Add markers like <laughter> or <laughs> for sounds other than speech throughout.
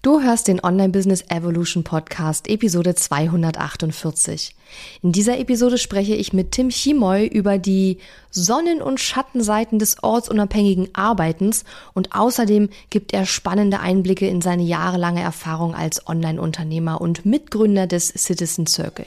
Du hörst den Online Business Evolution Podcast Episode 248. In dieser Episode spreche ich mit Tim Chimoy über die Sonnen- und Schattenseiten des ortsunabhängigen Arbeitens und außerdem gibt er spannende Einblicke in seine jahrelange Erfahrung als Online-Unternehmer und Mitgründer des Citizen Circle.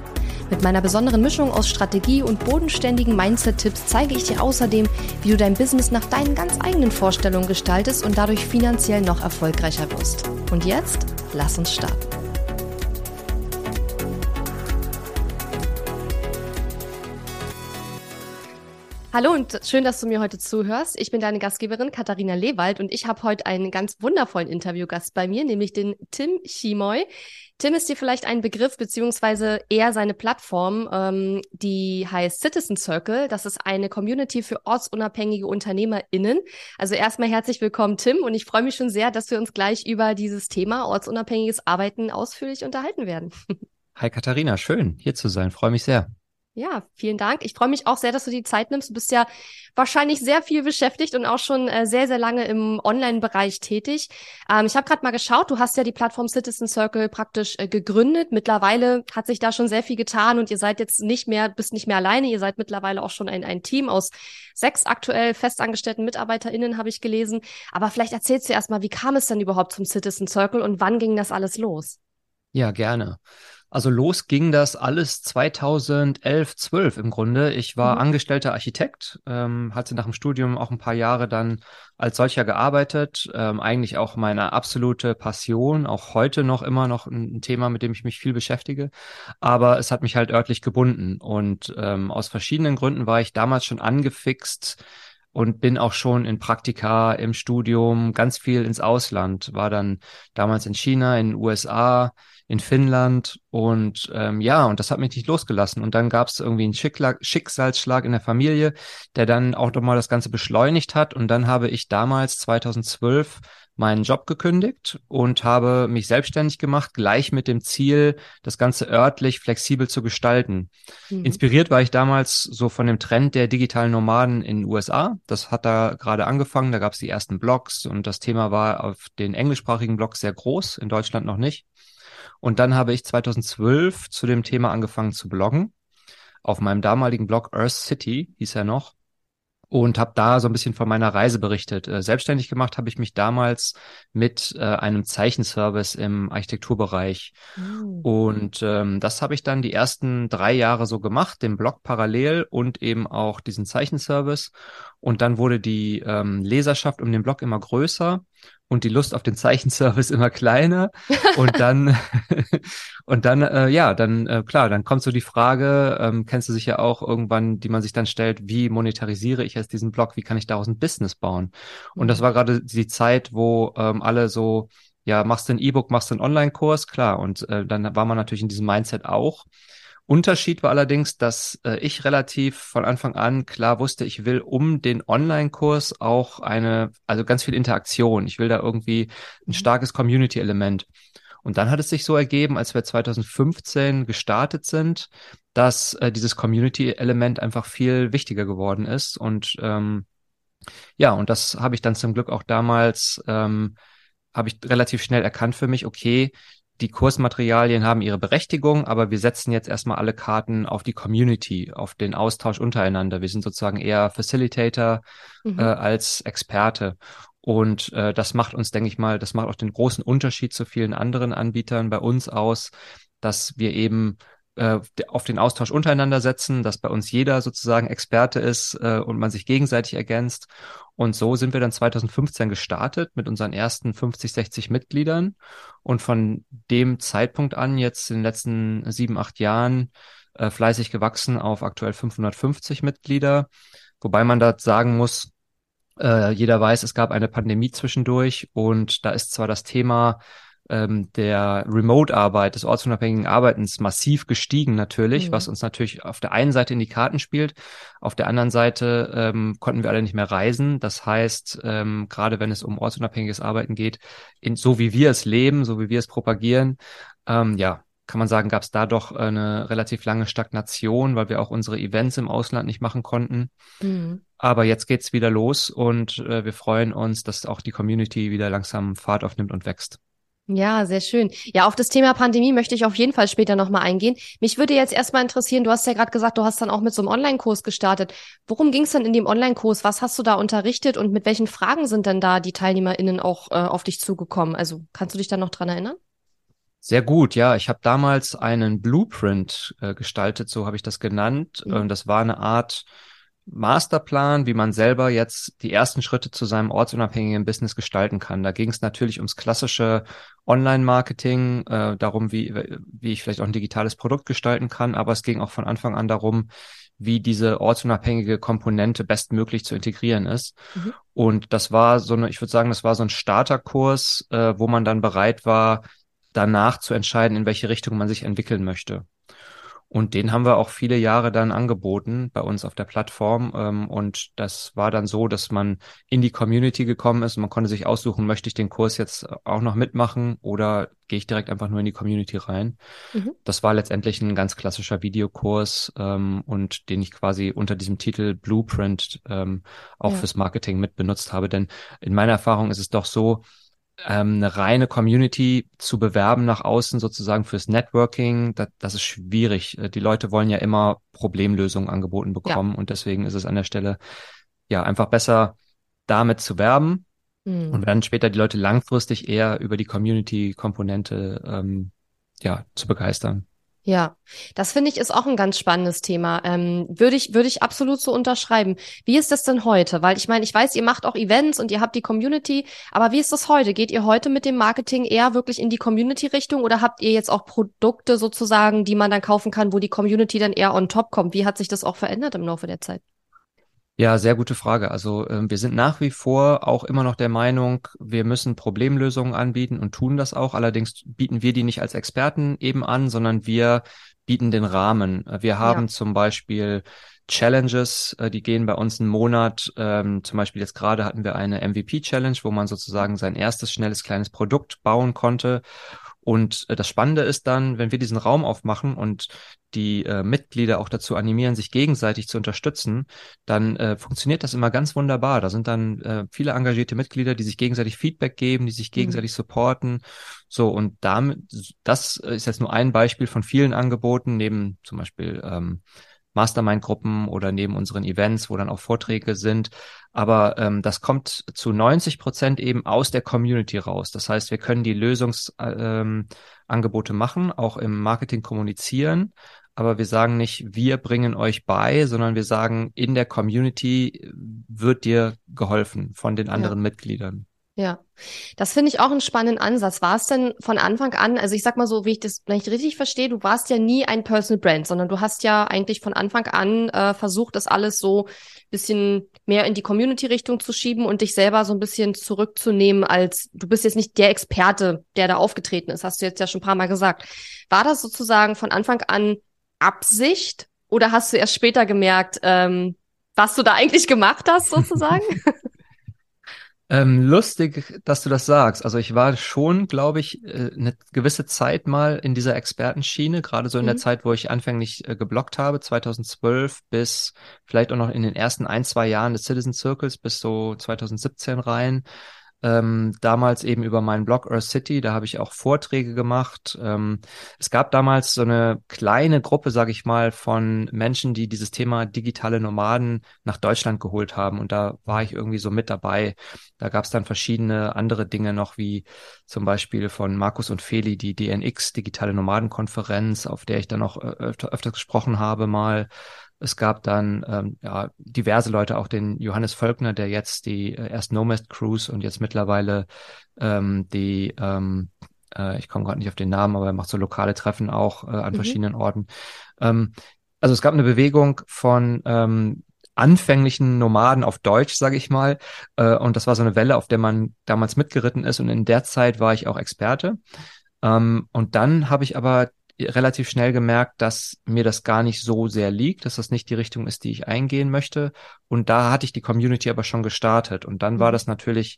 Mit meiner besonderen Mischung aus Strategie und bodenständigen Mindset-Tipps zeige ich dir außerdem, wie du dein Business nach deinen ganz eigenen Vorstellungen gestaltest und dadurch finanziell noch erfolgreicher wirst. Und jetzt, lass uns starten. Hallo und schön, dass du mir heute zuhörst. Ich bin deine Gastgeberin Katharina Lewald und ich habe heute einen ganz wundervollen Interviewgast bei mir, nämlich den Tim Chimoy. Tim ist dir vielleicht ein Begriff, beziehungsweise eher seine Plattform, ähm, die heißt Citizen Circle. Das ist eine Community für ortsunabhängige UnternehmerInnen. Also erstmal herzlich willkommen, Tim, und ich freue mich schon sehr, dass wir uns gleich über dieses Thema ortsunabhängiges Arbeiten ausführlich unterhalten werden. Hi Katharina, schön hier zu sein. Freue mich sehr. Ja, vielen Dank. Ich freue mich auch sehr, dass du die Zeit nimmst. Du bist ja wahrscheinlich sehr viel beschäftigt und auch schon äh, sehr, sehr lange im Online-Bereich tätig. Ähm, ich habe gerade mal geschaut, du hast ja die Plattform Citizen Circle praktisch äh, gegründet. Mittlerweile hat sich da schon sehr viel getan und ihr seid jetzt nicht mehr, bist nicht mehr alleine. Ihr seid mittlerweile auch schon ein, ein Team aus sechs aktuell festangestellten MitarbeiterInnen, habe ich gelesen. Aber vielleicht erzählst du erst mal, wie kam es denn überhaupt zum Citizen Circle und wann ging das alles los? Ja, gerne. Also los ging das alles 2011, 12 im Grunde. Ich war mhm. angestellter Architekt, ähm, hatte nach dem Studium auch ein paar Jahre dann als solcher gearbeitet. Ähm, eigentlich auch meine absolute Passion, auch heute noch immer noch ein, Thema, mit dem ich mich viel beschäftige. Aber es hat mich halt örtlich gebunden und ähm, aus verschiedenen Gründen war ich damals schon angefixt, und bin auch schon in Praktika im Studium ganz viel ins Ausland, war dann damals in China, in den USA, in Finnland und ähm, ja, und das hat mich nicht losgelassen. Und dann gab es irgendwie einen Schickla Schicksalsschlag in der Familie, der dann auch nochmal das Ganze beschleunigt hat. Und dann habe ich damals 2012 meinen Job gekündigt und habe mich selbstständig gemacht, gleich mit dem Ziel, das Ganze örtlich flexibel zu gestalten. Mhm. Inspiriert war ich damals so von dem Trend der digitalen Nomaden in den USA. Das hat da gerade angefangen, da gab es die ersten Blogs und das Thema war auf den englischsprachigen Blogs sehr groß, in Deutschland noch nicht. Und dann habe ich 2012 zu dem Thema angefangen zu bloggen. Auf meinem damaligen Blog Earth City hieß er noch und habe da so ein bisschen von meiner Reise berichtet. Äh, selbstständig gemacht habe ich mich damals mit äh, einem Zeichenservice im Architekturbereich. Mhm. Und ähm, das habe ich dann die ersten drei Jahre so gemacht, den Blog parallel und eben auch diesen Zeichenservice. Und dann wurde die ähm, Leserschaft um den Blog immer größer und die Lust auf den Zeichenservice immer kleiner. Und dann, <laughs> und dann, äh, ja, dann, äh, klar, dann kommt so die Frage, ähm, kennst du sicher auch irgendwann, die man sich dann stellt, wie monetarisiere ich jetzt diesen Blog? Wie kann ich daraus ein Business bauen? Und das mhm. war gerade die Zeit, wo ähm, alle so, ja, machst du ein E-Book, machst du einen Online-Kurs, klar. Und äh, dann war man natürlich in diesem Mindset auch. Unterschied war allerdings, dass äh, ich relativ von Anfang an klar wusste, ich will um den Online-Kurs auch eine, also ganz viel Interaktion. Ich will da irgendwie ein mhm. starkes Community-Element. Und dann hat es sich so ergeben, als wir 2015 gestartet sind, dass äh, dieses Community-Element einfach viel wichtiger geworden ist. Und ähm, ja, und das habe ich dann zum Glück auch damals, ähm, habe ich relativ schnell erkannt für mich, okay, die Kursmaterialien haben ihre Berechtigung, aber wir setzen jetzt erstmal alle Karten auf die Community, auf den Austausch untereinander. Wir sind sozusagen eher Facilitator mhm. äh, als Experte. Und äh, das macht uns, denke ich mal, das macht auch den großen Unterschied zu vielen anderen Anbietern bei uns aus, dass wir eben äh, auf den Austausch untereinander setzen, dass bei uns jeder sozusagen Experte ist äh, und man sich gegenseitig ergänzt. Und so sind wir dann 2015 gestartet mit unseren ersten 50, 60 Mitgliedern. Und von dem Zeitpunkt an, jetzt in den letzten sieben, acht Jahren, äh, fleißig gewachsen auf aktuell 550 Mitglieder. Wobei man da sagen muss, äh, jeder weiß, es gab eine Pandemie zwischendurch und da ist zwar das Thema ähm, der Remote-Arbeit, des ortsunabhängigen Arbeitens massiv gestiegen natürlich, mhm. was uns natürlich auf der einen Seite in die Karten spielt. Auf der anderen Seite ähm, konnten wir alle nicht mehr reisen. Das heißt, ähm, gerade wenn es um ortsunabhängiges Arbeiten geht, in, so wie wir es leben, so wie wir es propagieren, ähm, ja, kann man sagen, gab es da doch eine relativ lange Stagnation, weil wir auch unsere Events im Ausland nicht machen konnten. Mhm. Aber jetzt geht's wieder los und äh, wir freuen uns, dass auch die Community wieder langsam Fahrt aufnimmt und wächst. Ja, sehr schön. Ja, auf das Thema Pandemie möchte ich auf jeden Fall später nochmal eingehen. Mich würde jetzt erstmal interessieren, du hast ja gerade gesagt, du hast dann auch mit so einem Online-Kurs gestartet. Worum ging es denn in dem Online-Kurs? Was hast du da unterrichtet und mit welchen Fragen sind denn da die TeilnehmerInnen auch äh, auf dich zugekommen? Also kannst du dich da noch dran erinnern? Sehr gut, ja. Ich habe damals einen Blueprint äh, gestaltet, so habe ich das genannt. Mhm. Ähm, das war eine Art Masterplan, wie man selber jetzt die ersten Schritte zu seinem ortsunabhängigen Business gestalten kann. Da ging es natürlich ums klassische Online-Marketing, äh, darum, wie, wie ich vielleicht auch ein digitales Produkt gestalten kann, aber es ging auch von Anfang an darum, wie diese ortsunabhängige Komponente bestmöglich zu integrieren ist. Mhm. Und das war so eine, ich würde sagen, das war so ein Starterkurs, äh, wo man dann bereit war, danach zu entscheiden, in welche Richtung man sich entwickeln möchte. Und den haben wir auch viele Jahre dann angeboten bei uns auf der Plattform. Ähm, und das war dann so, dass man in die Community gekommen ist und man konnte sich aussuchen, möchte ich den Kurs jetzt auch noch mitmachen oder gehe ich direkt einfach nur in die Community rein. Mhm. Das war letztendlich ein ganz klassischer Videokurs ähm, und den ich quasi unter diesem Titel Blueprint ähm, auch ja. fürs Marketing mit benutzt habe. Denn in meiner Erfahrung ist es doch so, ähm, eine reine Community zu bewerben nach außen sozusagen fürs Networking, das, das ist schwierig. Äh, die Leute wollen ja immer Problemlösungen angeboten bekommen ja. und deswegen ist es an der Stelle ja einfach besser, damit zu werben mhm. und dann später die Leute langfristig eher über die Community-Komponente ähm, ja zu begeistern. Ja, das finde ich ist auch ein ganz spannendes Thema. Ähm, würde ich, würde ich absolut so unterschreiben. Wie ist das denn heute? Weil ich meine, ich weiß, ihr macht auch Events und ihr habt die Community, aber wie ist das heute? Geht ihr heute mit dem Marketing eher wirklich in die Community-Richtung oder habt ihr jetzt auch Produkte sozusagen, die man dann kaufen kann, wo die Community dann eher on top kommt? Wie hat sich das auch verändert im Laufe der Zeit? Ja, sehr gute Frage. Also äh, wir sind nach wie vor auch immer noch der Meinung, wir müssen Problemlösungen anbieten und tun das auch. Allerdings bieten wir die nicht als Experten eben an, sondern wir bieten den Rahmen. Wir haben ja. zum Beispiel Challenges, äh, die gehen bei uns einen Monat. Ähm, zum Beispiel jetzt gerade hatten wir eine MVP-Challenge, wo man sozusagen sein erstes schnelles kleines Produkt bauen konnte. Und äh, das Spannende ist dann, wenn wir diesen Raum aufmachen und die äh, Mitglieder auch dazu animieren, sich gegenseitig zu unterstützen, dann äh, funktioniert das immer ganz wunderbar. Da sind dann äh, viele engagierte Mitglieder, die sich gegenseitig Feedback geben, die sich mhm. gegenseitig mhm. supporten. So, und damit, das ist jetzt nur ein Beispiel von vielen Angeboten, neben zum Beispiel ähm, Mastermind-Gruppen oder neben unseren Events, wo dann auch Vorträge sind. Aber ähm, das kommt zu 90 Prozent eben aus der Community raus. Das heißt, wir können die Lösungsangebote ähm, machen, auch im Marketing kommunizieren. Aber wir sagen nicht, wir bringen euch bei, sondern wir sagen, in der Community wird dir geholfen von den anderen ja. Mitgliedern. Ja, das finde ich auch einen spannenden Ansatz. War es denn von Anfang an, also ich sag mal so, wie ich das vielleicht richtig verstehe, du warst ja nie ein Personal Brand, sondern du hast ja eigentlich von Anfang an äh, versucht, das alles so bisschen mehr in die Community-Richtung zu schieben und dich selber so ein bisschen zurückzunehmen, als du bist jetzt nicht der Experte, der da aufgetreten ist, hast du jetzt ja schon ein paar Mal gesagt. War das sozusagen von Anfang an Absicht oder hast du erst später gemerkt, ähm, was du da eigentlich gemacht hast, sozusagen? <laughs> <laughs> Ähm, lustig, dass du das sagst. Also ich war schon, glaube ich, äh, eine gewisse Zeit mal in dieser Expertenschiene, gerade so in mhm. der Zeit, wo ich anfänglich äh, geblockt habe, 2012 bis vielleicht auch noch in den ersten ein, zwei Jahren des Citizen Circles bis so 2017 rein ähm, damals eben über meinen Blog Earth City, da habe ich auch Vorträge gemacht. Ähm, es gab damals so eine kleine Gruppe, sage ich mal, von Menschen, die dieses Thema digitale Nomaden nach Deutschland geholt haben und da war ich irgendwie so mit dabei. Da gab es dann verschiedene andere Dinge noch, wie zum Beispiel von Markus und Feli die DNX, Digitale Nomadenkonferenz, auf der ich dann auch öfter, öfter gesprochen habe mal. Es gab dann ähm, ja, diverse Leute, auch den Johannes Völkner, der jetzt die äh, erst Nomad Cruise und jetzt mittlerweile ähm, die, ähm, äh, ich komme gerade nicht auf den Namen, aber er macht so lokale Treffen auch äh, an mhm. verschiedenen Orten. Ähm, also es gab eine Bewegung von ähm, anfänglichen Nomaden auf Deutsch, sage ich mal. Äh, und das war so eine Welle, auf der man damals mitgeritten ist. Und in der Zeit war ich auch Experte. Ähm, und dann habe ich aber relativ schnell gemerkt, dass mir das gar nicht so sehr liegt, dass das nicht die Richtung ist, die ich eingehen möchte. Und da hatte ich die Community aber schon gestartet. Und dann war mhm. das natürlich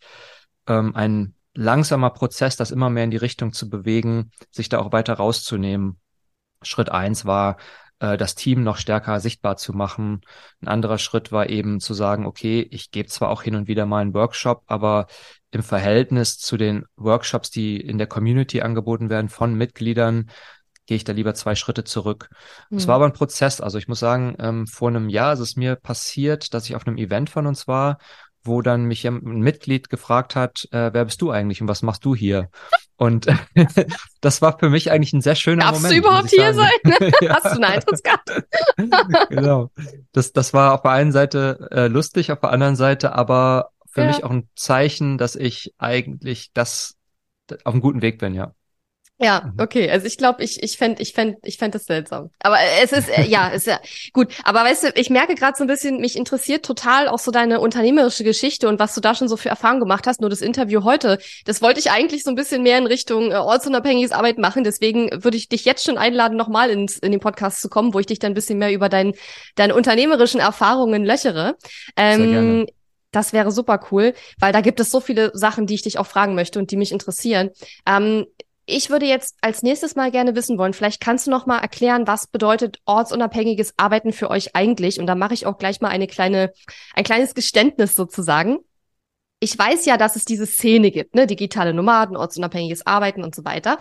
ähm, ein langsamer Prozess, das immer mehr in die Richtung zu bewegen, sich da auch weiter rauszunehmen. Schritt eins war, äh, das Team noch stärker sichtbar zu machen. Ein anderer Schritt war eben zu sagen, okay, ich gebe zwar auch hin und wieder mal einen Workshop, aber im Verhältnis zu den Workshops, die in der Community angeboten werden von Mitgliedern, gehe ich da lieber zwei Schritte zurück. Es mhm. war aber ein Prozess. Also ich muss sagen, ähm, vor einem Jahr ist es mir passiert, dass ich auf einem Event von uns war wo dann mich ein Mitglied gefragt hat, äh, wer bist du eigentlich und was machst du hier? Und <laughs> das war für mich eigentlich ein sehr schöner Darfst Moment. Darfst du überhaupt hier sein? <laughs> <laughs> ja. Hast du eine Eintrittskarte? genau. Das, das war auf der einen Seite äh, lustig, auf der anderen Seite aber für ja. mich auch ein Zeichen, dass ich eigentlich das auf einem guten Weg bin, ja. Ja, mhm. okay. Also ich glaube, ich ich fände ich fänd, ich fänd das seltsam. Aber es ist äh, ja, <laughs> ist ja gut. Aber weißt du, ich merke gerade so ein bisschen, mich interessiert total auch so deine unternehmerische Geschichte und was du da schon so für Erfahrungen gemacht hast. Nur das Interview heute, das wollte ich eigentlich so ein bisschen mehr in Richtung äh, ortsunabhängiges Arbeit machen. Deswegen würde ich dich jetzt schon einladen, nochmal ins in den Podcast zu kommen, wo ich dich dann ein bisschen mehr über dein, deine unternehmerischen Erfahrungen löchere. Ähm, Sehr gerne. Das wäre super cool, weil da gibt es so viele Sachen, die ich dich auch fragen möchte und die mich interessieren. Ähm, ich würde jetzt als nächstes mal gerne wissen wollen, vielleicht kannst du noch mal erklären, was bedeutet ortsunabhängiges Arbeiten für euch eigentlich? Und da mache ich auch gleich mal eine kleine, ein kleines Geständnis sozusagen. Ich weiß ja, dass es diese Szene gibt, ne, digitale Nomaden, ortsunabhängiges Arbeiten und so weiter.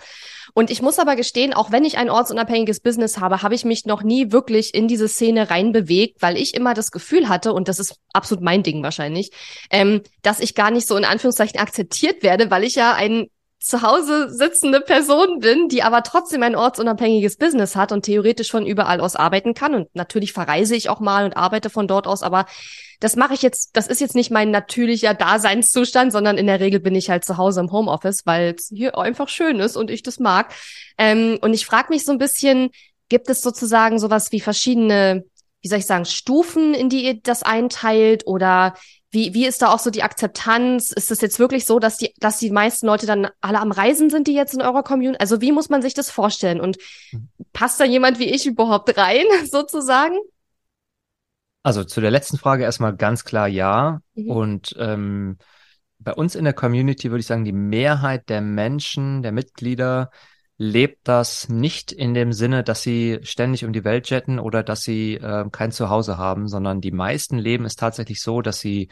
Und ich muss aber gestehen, auch wenn ich ein ortsunabhängiges Business habe, habe ich mich noch nie wirklich in diese Szene reinbewegt, weil ich immer das Gefühl hatte, und das ist absolut mein Ding wahrscheinlich, ähm, dass ich gar nicht so in Anführungszeichen akzeptiert werde, weil ich ja ein zu Hause sitzende Person bin, die aber trotzdem ein ortsunabhängiges Business hat und theoretisch von überall aus arbeiten kann. Und natürlich verreise ich auch mal und arbeite von dort aus, aber das mache ich jetzt, das ist jetzt nicht mein natürlicher Daseinszustand, sondern in der Regel bin ich halt zu Hause im Homeoffice, weil es hier einfach schön ist und ich das mag. Ähm, und ich frage mich so ein bisschen, gibt es sozusagen sowas wie verschiedene wie soll ich sagen, Stufen, in die ihr das einteilt? Oder wie, wie ist da auch so die Akzeptanz? Ist es jetzt wirklich so, dass die, dass die meisten Leute dann alle am Reisen sind, die jetzt in eurer Community? Also wie muss man sich das vorstellen? Und mhm. passt da jemand wie ich überhaupt rein, <laughs> sozusagen? Also zu der letzten Frage erstmal ganz klar ja. Mhm. Und ähm, bei uns in der Community würde ich sagen, die Mehrheit der Menschen, der Mitglieder lebt das nicht in dem Sinne, dass sie ständig um die Welt jetten oder dass sie äh, kein Zuhause haben, sondern die meisten leben es tatsächlich so, dass sie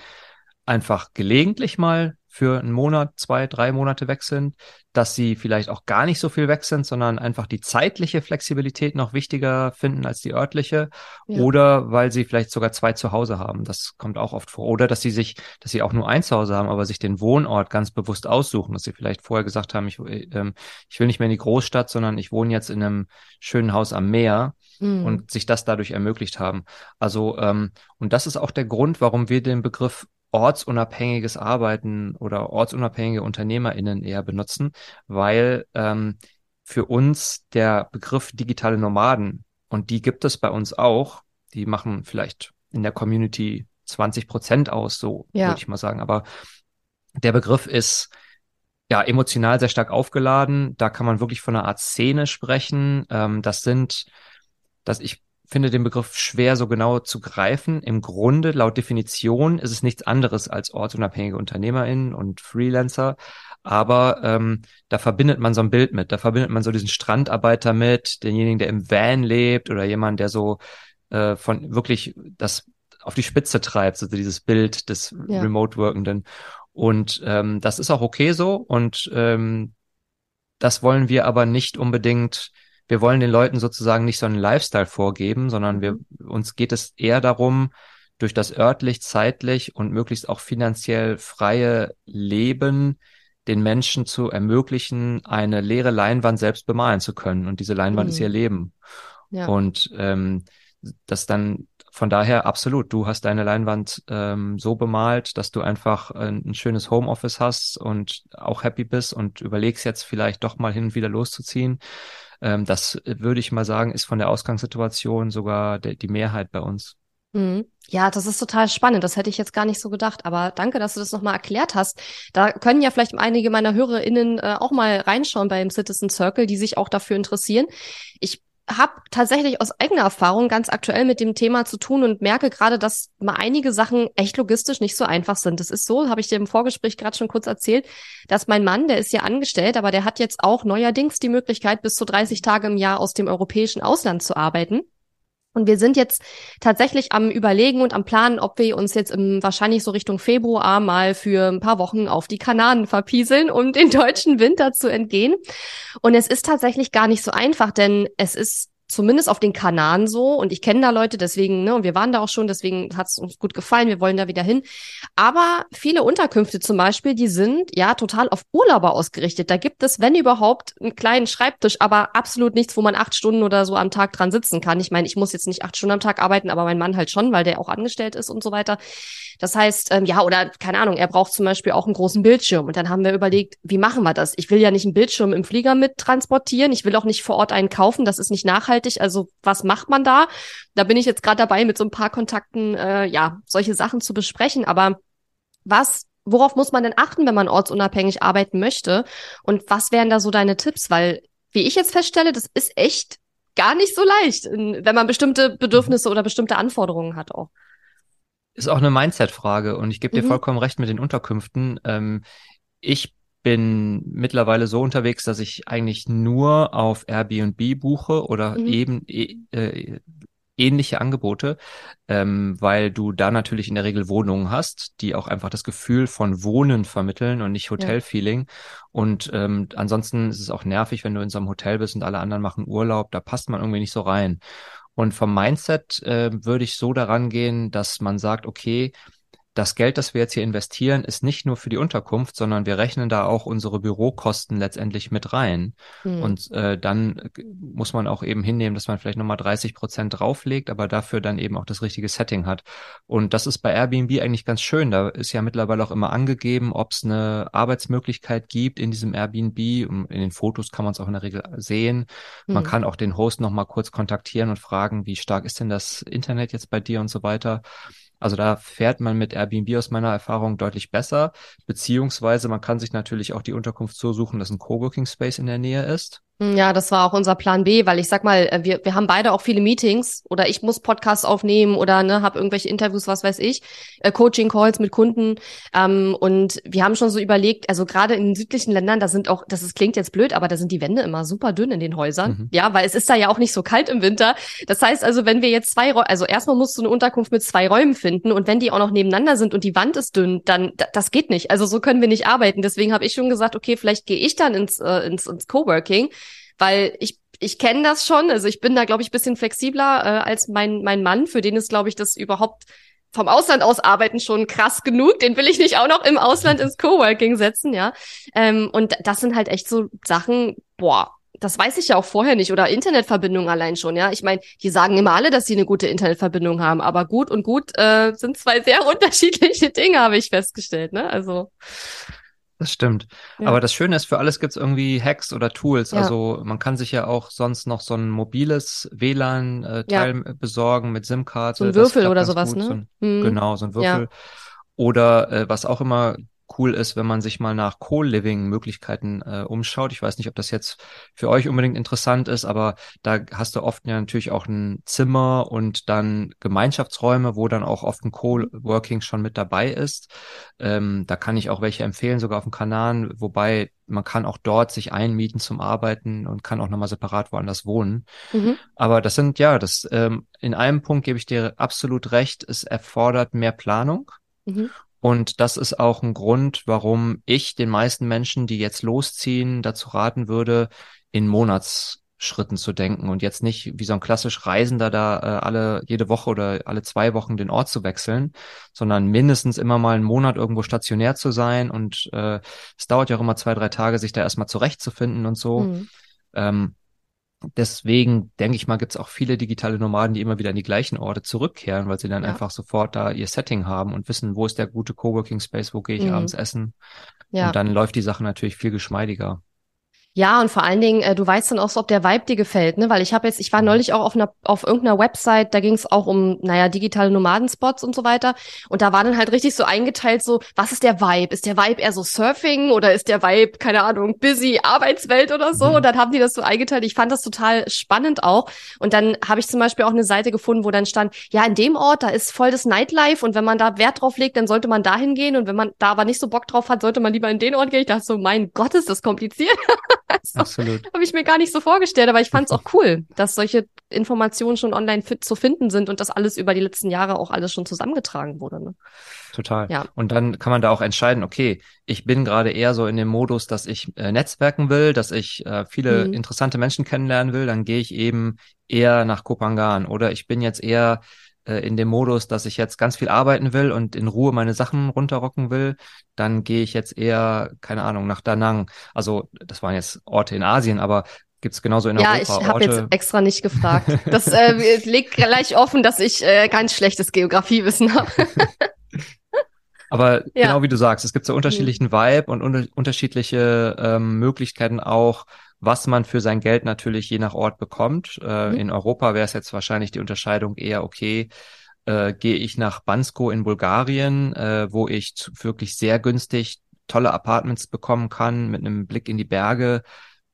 einfach gelegentlich mal für einen Monat, zwei, drei Monate weg sind, dass sie vielleicht auch gar nicht so viel weg sind, sondern einfach die zeitliche Flexibilität noch wichtiger finden als die örtliche ja. oder weil sie vielleicht sogar zwei zu Hause haben. Das kommt auch oft vor. Oder dass sie sich, dass sie auch nur ein Zuhause haben, aber sich den Wohnort ganz bewusst aussuchen, dass sie vielleicht vorher gesagt haben, ich, äh, ich will nicht mehr in die Großstadt, sondern ich wohne jetzt in einem schönen Haus am Meer mhm. und sich das dadurch ermöglicht haben. Also, ähm, und das ist auch der Grund, warum wir den Begriff ortsunabhängiges Arbeiten oder ortsunabhängige UnternehmerInnen eher benutzen, weil ähm, für uns der Begriff digitale Nomaden, und die gibt es bei uns auch, die machen vielleicht in der Community 20 Prozent aus, so ja. würde ich mal sagen. Aber der Begriff ist ja emotional sehr stark aufgeladen. Da kann man wirklich von einer Art Szene sprechen. Ähm, das sind, dass ich finde den Begriff schwer so genau zu greifen. Im Grunde, laut Definition, ist es nichts anderes als ortsunabhängige UnternehmerInnen und Freelancer. Aber ähm, da verbindet man so ein Bild mit. Da verbindet man so diesen Strandarbeiter mit, denjenigen, der im Van lebt oder jemand, der so äh, von wirklich das auf die Spitze treibt, also dieses Bild des ja. Remote-Workenden. Und ähm, das ist auch okay so. Und ähm, das wollen wir aber nicht unbedingt wir wollen den Leuten sozusagen nicht so einen Lifestyle vorgeben, sondern wir, mhm. uns geht es eher darum, durch das örtlich, zeitlich und möglichst auch finanziell freie Leben den Menschen zu ermöglichen, eine leere Leinwand selbst bemalen zu können. Und diese Leinwand mhm. ist ihr Leben. Ja. Und ähm, das dann von daher absolut, du hast deine Leinwand ähm, so bemalt, dass du einfach ein, ein schönes Homeoffice hast und auch happy bist und überlegst jetzt vielleicht doch mal hin und wieder loszuziehen. Ähm, das würde ich mal sagen, ist von der Ausgangssituation sogar der, die Mehrheit bei uns. Mhm. Ja, das ist total spannend. Das hätte ich jetzt gar nicht so gedacht. Aber danke, dass du das nochmal erklärt hast. Da können ja vielleicht einige meiner HörerInnen äh, auch mal reinschauen beim Citizen Circle, die sich auch dafür interessieren. Ich habe tatsächlich aus eigener Erfahrung ganz aktuell mit dem Thema zu tun und merke gerade, dass mal einige Sachen echt logistisch nicht so einfach sind. Das ist so, habe ich dir im Vorgespräch gerade schon kurz erzählt, dass mein Mann, der ist ja angestellt, aber der hat jetzt auch neuerdings die Möglichkeit, bis zu 30 Tage im Jahr aus dem europäischen Ausland zu arbeiten. Und wir sind jetzt tatsächlich am Überlegen und am Planen, ob wir uns jetzt im, wahrscheinlich so Richtung Februar mal für ein paar Wochen auf die Kanaren verpieseln, um den deutschen Winter zu entgehen. Und es ist tatsächlich gar nicht so einfach, denn es ist zumindest auf den Kanaren so. Und ich kenne da Leute, deswegen, ne, und wir waren da auch schon, deswegen hat es uns gut gefallen, wir wollen da wieder hin. Aber viele Unterkünfte zum Beispiel, die sind ja total auf Urlauber ausgerichtet. Da gibt es, wenn überhaupt, einen kleinen Schreibtisch, aber absolut nichts, wo man acht Stunden oder so am Tag dran sitzen kann. Ich meine, ich muss jetzt nicht acht Stunden am Tag arbeiten, aber mein Mann halt schon, weil der auch angestellt ist und so weiter. Das heißt, ähm, ja, oder keine Ahnung, er braucht zum Beispiel auch einen großen Bildschirm. Und dann haben wir überlegt, wie machen wir das? Ich will ja nicht einen Bildschirm im Flieger mit transportieren. Ich will auch nicht vor Ort einen kaufen. Das ist nicht nachhaltig. Also was macht man da? Da bin ich jetzt gerade dabei, mit so ein paar Kontakten, äh, ja, solche Sachen zu besprechen. Aber was worauf muss man denn achten, wenn man ortsunabhängig arbeiten möchte? Und was wären da so deine Tipps? Weil, wie ich jetzt feststelle, das ist echt gar nicht so leicht, wenn man bestimmte Bedürfnisse oder bestimmte Anforderungen hat auch. Ist auch eine Mindset-Frage und ich gebe dir mhm. vollkommen recht mit den Unterkünften. Ähm, ich bin mittlerweile so unterwegs, dass ich eigentlich nur auf Airbnb buche oder mhm. eben äh, äh, ähnliche Angebote, ähm, weil du da natürlich in der Regel Wohnungen hast, die auch einfach das Gefühl von Wohnen vermitteln und nicht Hotelfeeling. Ja. Und ähm, ansonsten ist es auch nervig, wenn du in so einem Hotel bist und alle anderen machen Urlaub, da passt man irgendwie nicht so rein. Und vom Mindset äh, würde ich so daran gehen, dass man sagt, okay, das Geld, das wir jetzt hier investieren, ist nicht nur für die Unterkunft, sondern wir rechnen da auch unsere Bürokosten letztendlich mit rein. Hm. Und äh, dann äh, muss man auch eben hinnehmen, dass man vielleicht nochmal 30 Prozent drauflegt, aber dafür dann eben auch das richtige Setting hat. Und das ist bei Airbnb eigentlich ganz schön. Da ist ja mittlerweile auch immer angegeben, ob es eine Arbeitsmöglichkeit gibt in diesem Airbnb. In den Fotos kann man es auch in der Regel sehen. Hm. Man kann auch den Host nochmal kurz kontaktieren und fragen, wie stark ist denn das Internet jetzt bei dir und so weiter. Also da fährt man mit Airbnb aus meiner Erfahrung deutlich besser, beziehungsweise man kann sich natürlich auch die Unterkunft so suchen, dass ein Coworking Space in der Nähe ist. Hm, ja, das war auch unser Plan B, weil ich sag mal, äh, wir, wir haben beide auch viele Meetings oder ich muss Podcasts aufnehmen oder ne, habe irgendwelche Interviews, was weiß ich, äh, Coaching-Calls mit Kunden. Ähm, und wir haben schon so überlegt, also gerade in südlichen Ländern, da sind auch, das ist, klingt jetzt blöd, aber da sind die Wände immer super dünn in den Häusern. Mhm. Ja, weil es ist da ja auch nicht so kalt im Winter. Das heißt also, wenn wir jetzt zwei Räume, also erstmal musst du eine Unterkunft mit zwei Räumen finden und wenn die auch noch nebeneinander sind und die Wand ist dünn, dann das geht nicht. Also so können wir nicht arbeiten. Deswegen habe ich schon gesagt, okay, vielleicht gehe ich dann ins, äh, ins, ins Coworking weil ich ich kenne das schon, also ich bin da glaube ich bisschen flexibler äh, als mein mein Mann, für den ist glaube ich das überhaupt vom Ausland aus arbeiten schon krass genug. Den will ich nicht auch noch im Ausland ins Coworking setzen, ja. Ähm, und das sind halt echt so Sachen, boah, das weiß ich ja auch vorher nicht. Oder Internetverbindung allein schon, ja. Ich meine, die sagen immer alle, dass sie eine gute Internetverbindung haben, aber gut und gut äh, sind zwei sehr <laughs> unterschiedliche Dinge, habe ich festgestellt, ne? Also. Das stimmt. Ja. Aber das Schöne ist, für alles gibt es irgendwie Hacks oder Tools. Ja. Also man kann sich ja auch sonst noch so ein mobiles WLAN-Teil äh, ja. besorgen mit SIM-Karte. So ein Würfel oder sowas, gut. ne? So ein, mhm. Genau, so ein Würfel. Oder äh, was auch immer cool ist, wenn man sich mal nach Co-Living-Möglichkeiten äh, umschaut. Ich weiß nicht, ob das jetzt für euch unbedingt interessant ist, aber da hast du oft ja natürlich auch ein Zimmer und dann Gemeinschaftsräume, wo dann auch oft ein Co-Working schon mit dabei ist. Ähm, da kann ich auch welche empfehlen, sogar auf dem Kanal, wobei man kann auch dort sich einmieten zum Arbeiten und kann auch nochmal separat woanders wohnen. Mhm. Aber das sind ja, das ähm, in einem Punkt gebe ich dir absolut recht, es erfordert mehr Planung. Mhm. Und das ist auch ein Grund, warum ich den meisten Menschen, die jetzt losziehen, dazu raten würde, in Monatsschritten zu denken und jetzt nicht wie so ein klassisch Reisender da äh, alle jede Woche oder alle zwei Wochen den Ort zu wechseln, sondern mindestens immer mal einen Monat irgendwo stationär zu sein. Und äh, es dauert ja auch immer zwei, drei Tage, sich da erstmal zurechtzufinden und so. Mhm. Ähm, Deswegen denke ich mal, gibt es auch viele digitale Nomaden, die immer wieder an die gleichen Orte zurückkehren, weil sie dann ja. einfach sofort da ihr Setting haben und wissen, wo ist der gute Coworking Space, wo gehe ich mhm. abends essen. Ja. Und dann läuft die Sache natürlich viel geschmeidiger. Ja, und vor allen Dingen, äh, du weißt dann auch so, ob der Vibe dir gefällt, ne? Weil ich habe jetzt, ich war mhm. neulich auch auf einer, auf irgendeiner Website, da ging es auch um, naja, digitale Nomadenspots und so weiter. Und da war dann halt richtig so eingeteilt, so, was ist der Vibe? Ist der Vibe eher so Surfing oder ist der Vibe, keine Ahnung, busy Arbeitswelt oder so? Mhm. Und dann haben die das so eingeteilt. Ich fand das total spannend auch. Und dann habe ich zum Beispiel auch eine Seite gefunden, wo dann stand, ja, in dem Ort, da ist voll das Nightlife und wenn man da Wert drauf legt, dann sollte man dahin gehen. Und wenn man da aber nicht so Bock drauf hat, sollte man lieber in den Ort gehen. Ich dachte so, mein Gott, ist das kompliziert. <laughs> <laughs> Also, Absolut. Habe ich mir gar nicht so vorgestellt, aber ich fand es auch cool, dass solche Informationen schon online zu finden sind und das alles über die letzten Jahre auch alles schon zusammengetragen wurde. Ne? Total. Ja. Und dann kann man da auch entscheiden, okay, ich bin gerade eher so in dem Modus, dass ich äh, netzwerken will, dass ich äh, viele mhm. interessante Menschen kennenlernen will, dann gehe ich eben eher nach Kopangan oder ich bin jetzt eher äh, in dem Modus, dass ich jetzt ganz viel arbeiten will und in Ruhe meine Sachen runterrocken will, dann gehe ich jetzt eher, keine Ahnung, nach Da Nang. Also das waren jetzt Orte in Asien, aber gibt es genauso in ja, Europa. Ja, ich habe jetzt extra nicht gefragt. <laughs> Das äh, legt gleich offen, dass ich äh, ganz schlechtes Geografiewissen habe. <laughs> Aber ja. genau wie du sagst, es gibt so unterschiedlichen mhm. Vibe und un unterschiedliche ähm, Möglichkeiten auch, was man für sein Geld natürlich je nach Ort bekommt. Äh, mhm. In Europa wäre es jetzt wahrscheinlich die Unterscheidung eher, okay, äh, gehe ich nach Bansko in Bulgarien, äh, wo ich wirklich sehr günstig tolle Apartments bekommen kann mit einem Blick in die Berge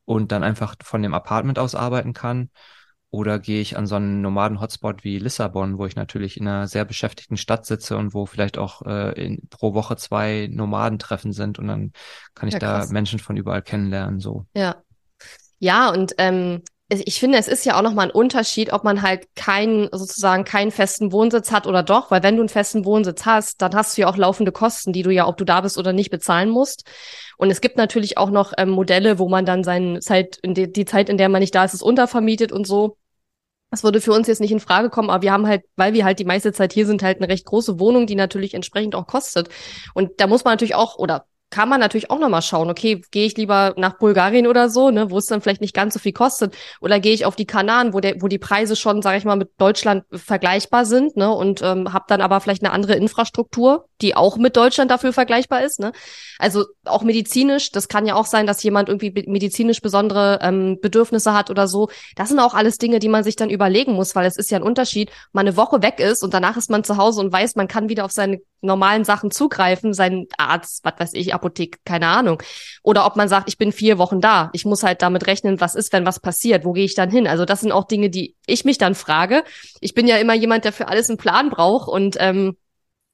und dann einfach von dem Apartment aus arbeiten kann. Oder gehe ich an so einen Nomaden-Hotspot wie Lissabon, wo ich natürlich in einer sehr beschäftigten Stadt sitze und wo vielleicht auch äh, in, pro Woche zwei Nomadentreffen sind und dann kann ich ja, da Menschen von überall kennenlernen. So. Ja, ja, und ähm, ich finde, es ist ja auch nochmal ein Unterschied, ob man halt keinen, sozusagen keinen festen Wohnsitz hat oder doch, weil wenn du einen festen Wohnsitz hast, dann hast du ja auch laufende Kosten, die du ja, ob du da bist oder nicht, bezahlen musst. Und es gibt natürlich auch noch ähm, Modelle, wo man dann seine Zeit, die, die Zeit, in der man nicht da ist, ist untervermietet und so. Das würde für uns jetzt nicht in Frage kommen, aber wir haben halt, weil wir halt die meiste Zeit hier sind, halt eine recht große Wohnung, die natürlich entsprechend auch kostet. Und da muss man natürlich auch, oder kann man natürlich auch nochmal schauen, okay, gehe ich lieber nach Bulgarien oder so, ne, wo es dann vielleicht nicht ganz so viel kostet, oder gehe ich auf die Kanaren, wo der, wo die Preise schon, sage ich mal, mit Deutschland vergleichbar sind, ne, und ähm, habe dann aber vielleicht eine andere Infrastruktur, die auch mit Deutschland dafür vergleichbar ist, ne. Also auch medizinisch, das kann ja auch sein, dass jemand irgendwie medizinisch besondere ähm, Bedürfnisse hat oder so. Das sind auch alles Dinge, die man sich dann überlegen muss, weil es ist ja ein Unterschied, man eine Woche weg ist und danach ist man zu Hause und weiß, man kann wieder auf seine normalen Sachen zugreifen, seinen Arzt, was weiß ich, Apotheke, keine Ahnung. Oder ob man sagt, ich bin vier Wochen da. Ich muss halt damit rechnen, was ist, wenn was passiert? Wo gehe ich dann hin? Also das sind auch Dinge, die ich mich dann frage. Ich bin ja immer jemand, der für alles einen Plan braucht und ähm,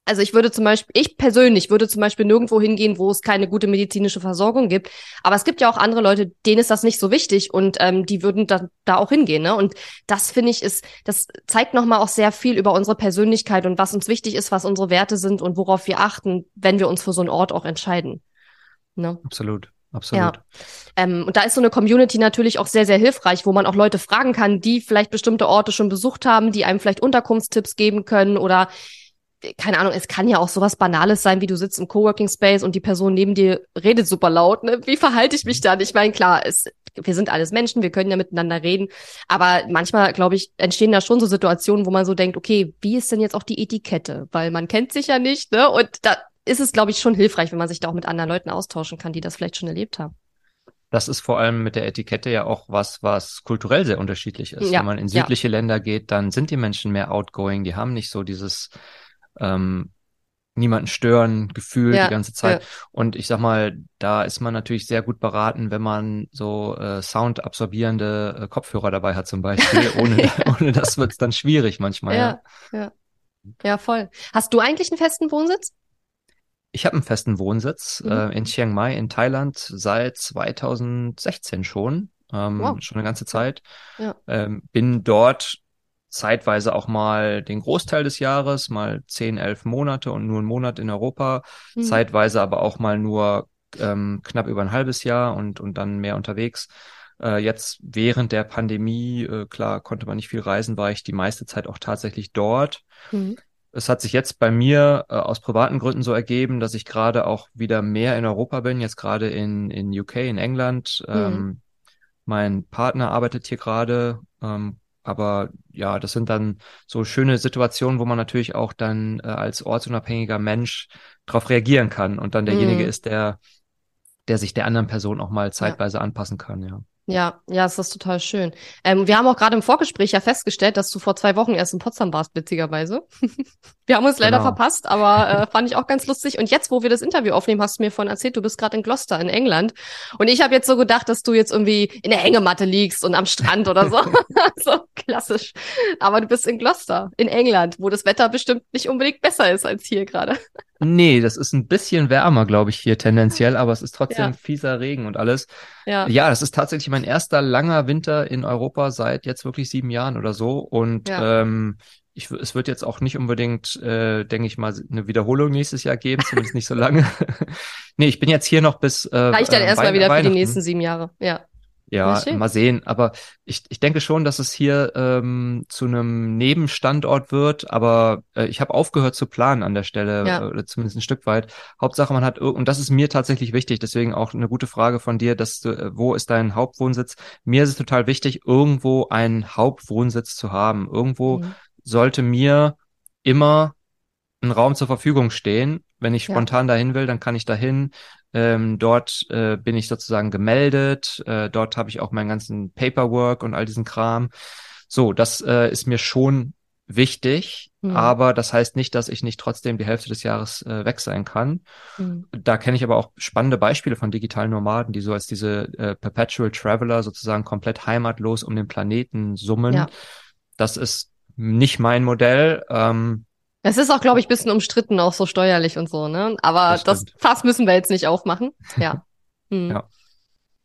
also ich würde zum Beispiel, ich persönlich würde zum Beispiel nirgendwo hingehen, wo es keine gute medizinische Versorgung gibt. Aber es gibt ja auch andere Leute, denen ist das nicht so wichtig und ähm, die würden da, da auch hingehen. Ne? Und das finde ich ist, das zeigt nochmal auch sehr viel über unsere Persönlichkeit und was uns wichtig ist, was unsere Werte sind und worauf wir achten, wenn wir uns für so einen Ort auch entscheiden. Ne? Absolut. Absolut. Ja. Ähm, und da ist so eine Community natürlich auch sehr, sehr hilfreich, wo man auch Leute fragen kann, die vielleicht bestimmte Orte schon besucht haben, die einem vielleicht Unterkunftstipps geben können oder keine Ahnung, es kann ja auch sowas Banales sein, wie du sitzt im Coworking Space und die Person neben dir redet super laut. Ne? Wie verhalte ich mich dann? Ich meine, klar, es, wir sind alles Menschen, wir können ja miteinander reden, aber manchmal, glaube ich, entstehen da schon so Situationen, wo man so denkt, okay, wie ist denn jetzt auch die Etikette? Weil man kennt sich ja nicht, ne? Und da ist es, glaube ich, schon hilfreich, wenn man sich da auch mit anderen Leuten austauschen kann, die das vielleicht schon erlebt haben. Das ist vor allem mit der Etikette ja auch was, was kulturell sehr unterschiedlich ist. Ja, Wenn man in südliche ja. Länder geht, dann sind die Menschen mehr outgoing, die haben nicht so dieses ähm, niemanden stören Gefühl ja, die ganze Zeit. Ja. Und ich sag mal, da ist man natürlich sehr gut beraten, wenn man so äh, soundabsorbierende äh, Kopfhörer dabei hat zum Beispiel. <laughs> Ohne, ohne das wird's dann schwierig manchmal. Ja, ja, ja. Ja, voll. Hast du eigentlich einen festen Wohnsitz? Ich habe einen festen Wohnsitz mhm. äh, in Chiang Mai in Thailand seit 2016 schon. Ähm, wow. Schon eine ganze Zeit. Ja. Ähm, bin dort zeitweise auch mal den Großteil des Jahres, mal zehn, elf Monate und nur einen Monat in Europa, mhm. zeitweise aber auch mal nur ähm, knapp über ein halbes Jahr und, und dann mehr unterwegs. Äh, jetzt während der Pandemie, äh, klar, konnte man nicht viel reisen, war ich die meiste Zeit auch tatsächlich dort. Mhm. Es hat sich jetzt bei mir äh, aus privaten Gründen so ergeben, dass ich gerade auch wieder mehr in Europa bin, jetzt gerade in, in UK, in England. Mhm. Ähm, mein Partner arbeitet hier gerade, ähm, aber ja, das sind dann so schöne Situationen, wo man natürlich auch dann äh, als ortsunabhängiger Mensch darauf reagieren kann und dann derjenige mm. ist, der der sich der anderen Person auch mal zeitweise ja. anpassen kann, ja. Ja, ja, es ist total schön. Ähm, wir haben auch gerade im Vorgespräch ja festgestellt, dass du vor zwei Wochen erst in Potsdam warst, witzigerweise. <laughs> wir haben uns leider genau. verpasst, aber äh, fand ich auch ganz lustig. Und jetzt, wo wir das Interview aufnehmen, hast du mir von erzählt, du bist gerade in Gloucester in England. Und ich habe jetzt so gedacht, dass du jetzt irgendwie in der Hängematte liegst und am Strand oder so. <laughs> <laughs> so klassisch. Aber du bist in Gloucester, in England, wo das Wetter bestimmt nicht unbedingt besser ist als hier gerade. Nee, das ist ein bisschen wärmer, glaube ich, hier tendenziell, aber es ist trotzdem ja. fieser Regen und alles. Ja. ja, das ist tatsächlich mein erster langer Winter in Europa seit jetzt wirklich sieben Jahren oder so. Und ja. ähm, ich, es wird jetzt auch nicht unbedingt, äh, denke ich mal, eine Wiederholung nächstes Jahr geben, zumindest nicht so lange. <laughs> nee, ich bin jetzt hier noch bis. Äh, Reicht dann äh, erstmal wieder für die nächsten sieben Jahre, ja. Ja, mal sehen. Aber ich, ich denke schon, dass es hier ähm, zu einem Nebenstandort wird. Aber äh, ich habe aufgehört zu planen an der Stelle, ja. oder zumindest ein Stück weit. Hauptsache, man hat, und das ist mir tatsächlich wichtig, deswegen auch eine gute Frage von dir, dass du, äh, wo ist dein Hauptwohnsitz? Mir ist es total wichtig, irgendwo einen Hauptwohnsitz zu haben. Irgendwo mhm. sollte mir immer ein Raum zur Verfügung stehen. Wenn ich spontan ja. dahin will, dann kann ich dahin. Ähm, dort äh, bin ich sozusagen gemeldet. Äh, dort habe ich auch meinen ganzen Paperwork und all diesen Kram. So, das äh, ist mir schon wichtig, mhm. aber das heißt nicht, dass ich nicht trotzdem die Hälfte des Jahres äh, weg sein kann. Mhm. Da kenne ich aber auch spannende Beispiele von digitalen Nomaden, die so als diese äh, Perpetual Traveler sozusagen komplett heimatlos um den Planeten summen. Ja. Das ist nicht mein Modell. Ähm, es ist auch, glaube ich, bisschen umstritten, auch so steuerlich und so, ne? Aber das, das Fass müssen wir jetzt nicht aufmachen. Ja. <laughs> Hm. ja.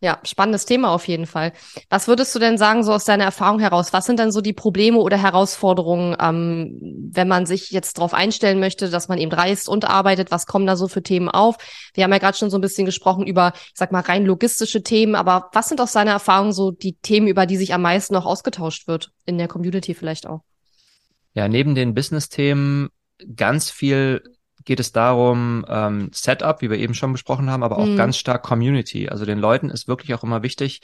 Ja, spannendes Thema auf jeden Fall. Was würdest du denn sagen, so aus deiner Erfahrung heraus? Was sind denn so die Probleme oder Herausforderungen, ähm, wenn man sich jetzt darauf einstellen möchte, dass man eben reist und arbeitet? Was kommen da so für Themen auf? Wir haben ja gerade schon so ein bisschen gesprochen über, ich sag mal, rein logistische Themen, aber was sind aus deiner Erfahrung so die Themen, über die sich am meisten noch ausgetauscht wird in der Community vielleicht auch? Ja, neben den Business-Themen ganz viel geht es darum, ähm, Setup, wie wir eben schon besprochen haben, aber auch mhm. ganz stark Community. Also den Leuten ist wirklich auch immer wichtig,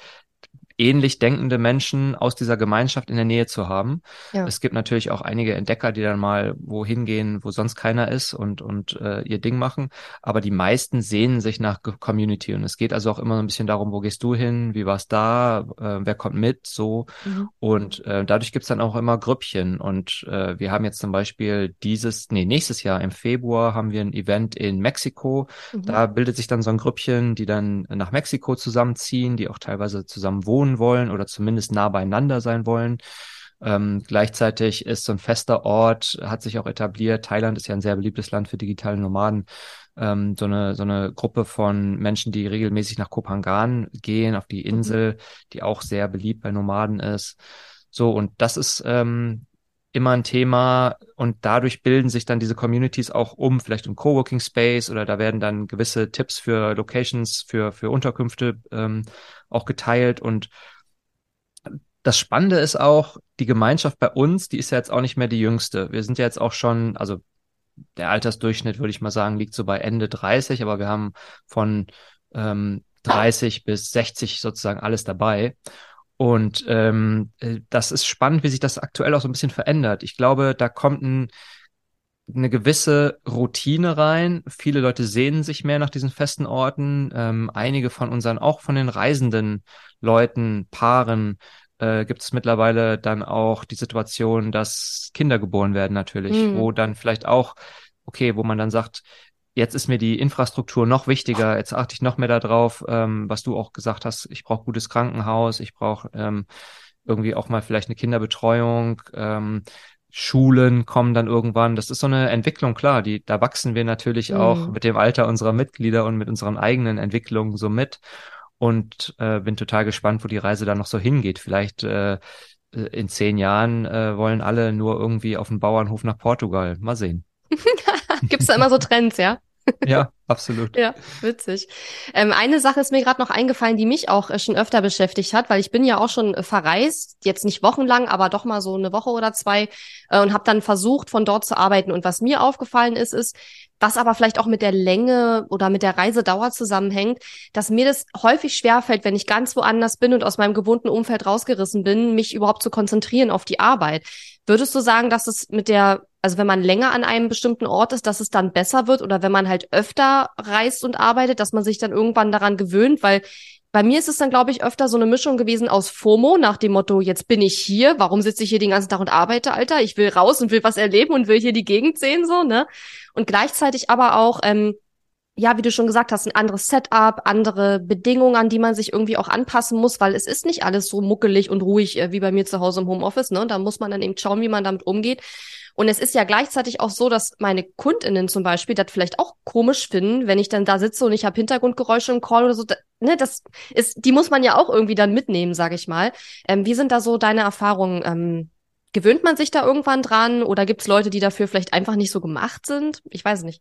ähnlich denkende Menschen aus dieser Gemeinschaft in der Nähe zu haben. Ja. Es gibt natürlich auch einige Entdecker, die dann mal wohin gehen, wo sonst keiner ist und, und äh, ihr Ding machen. Aber die meisten sehnen sich nach Community. Und es geht also auch immer so ein bisschen darum, wo gehst du hin, wie war's da, äh, wer kommt mit, so. Mhm. Und äh, dadurch gibt's dann auch immer Grüppchen. Und äh, wir haben jetzt zum Beispiel dieses, nee, nächstes Jahr im Februar haben wir ein Event in Mexiko. Mhm. Da bildet sich dann so ein Grüppchen, die dann nach Mexiko zusammenziehen, die auch teilweise zusammen wohnen wohnen wollen oder zumindest nah beieinander sein wollen. Ähm, gleichzeitig ist so ein fester Ort, hat sich auch etabliert. Thailand ist ja ein sehr beliebtes Land für digitale Nomaden. Ähm, so eine so eine Gruppe von Menschen, die regelmäßig nach Kopangan gehen, auf die mhm. Insel, mhm. die auch sehr beliebt bei Nomaden ist. So und das ist ähm, immer ein Thema und dadurch bilden sich dann diese Communities auch um, vielleicht im Coworking Space oder da werden dann gewisse Tipps für Locations, für, für Unterkünfte ähm, auch geteilt und das Spannende ist auch, die Gemeinschaft bei uns, die ist ja jetzt auch nicht mehr die jüngste. Wir sind ja jetzt auch schon, also der Altersdurchschnitt, würde ich mal sagen, liegt so bei Ende 30, aber wir haben von ähm, 30 bis 60 sozusagen alles dabei. Und ähm, äh, das ist spannend, wie sich das aktuell auch so ein bisschen verändert. Ich glaube, da kommt ein, eine gewisse Routine rein. Viele Leute sehnen sich mehr nach diesen festen Orten. Ähm, einige von unseren, auch von den reisenden Leuten, Paaren, äh, gibt es mittlerweile dann auch die Situation, dass Kinder geboren werden natürlich, mhm. wo dann vielleicht auch, okay, wo man dann sagt, jetzt ist mir die Infrastruktur noch wichtiger, jetzt achte ich noch mehr darauf, ähm, was du auch gesagt hast, ich brauche gutes Krankenhaus, ich brauche ähm, irgendwie auch mal vielleicht eine Kinderbetreuung, ähm, Schulen kommen dann irgendwann. Das ist so eine Entwicklung, klar, die, da wachsen wir natürlich mhm. auch mit dem Alter unserer Mitglieder und mit unseren eigenen Entwicklungen so mit. Und äh, bin total gespannt, wo die Reise dann noch so hingeht. Vielleicht äh, in zehn Jahren äh, wollen alle nur irgendwie auf den Bauernhof nach Portugal. Mal sehen. <laughs> <laughs> Gibt es da immer so Trends, ja? <laughs> Ja, absolut. ja, witzig. Ähm, eine Sache ist mir gerade noch eingefallen, die mich auch äh, schon öfter beschäftigt hat, weil ich bin ja auch schon äh, verreist, jetzt nicht wochenlang, aber doch mal so eine Woche oder zwei äh, und habe dann versucht, von dort zu arbeiten. Und was mir aufgefallen ist, ist, was aber vielleicht auch mit der Länge oder mit der Reisedauer zusammenhängt, dass mir das häufig schwerfällt, wenn ich ganz woanders bin und aus meinem gewohnten Umfeld rausgerissen bin, mich überhaupt zu konzentrieren auf die Arbeit. Würdest du sagen, dass es mit der also wenn man länger an einem bestimmten Ort ist, dass es dann besser wird oder wenn man halt öfter reist und arbeitet, dass man sich dann irgendwann daran gewöhnt, weil bei mir ist es dann, glaube ich, öfter so eine Mischung gewesen aus FOMO nach dem Motto, jetzt bin ich hier, warum sitze ich hier den ganzen Tag und arbeite, Alter? Ich will raus und will was erleben und will hier die Gegend sehen, so, ne? Und gleichzeitig aber auch, ähm, ja, wie du schon gesagt hast, ein anderes Setup, andere Bedingungen, an die man sich irgendwie auch anpassen muss, weil es ist nicht alles so muckelig und ruhig äh, wie bei mir zu Hause im Homeoffice, ne? Da muss man dann eben schauen, wie man damit umgeht. Und es ist ja gleichzeitig auch so, dass meine KundInnen zum Beispiel das vielleicht auch komisch finden, wenn ich dann da sitze und ich habe Hintergrundgeräusche im Call oder so. Da, ne, das ist, die muss man ja auch irgendwie dann mitnehmen, sage ich mal. Ähm, wie sind da so deine Erfahrungen? Ähm, gewöhnt man sich da irgendwann dran oder gibt es Leute, die dafür vielleicht einfach nicht so gemacht sind? Ich weiß nicht.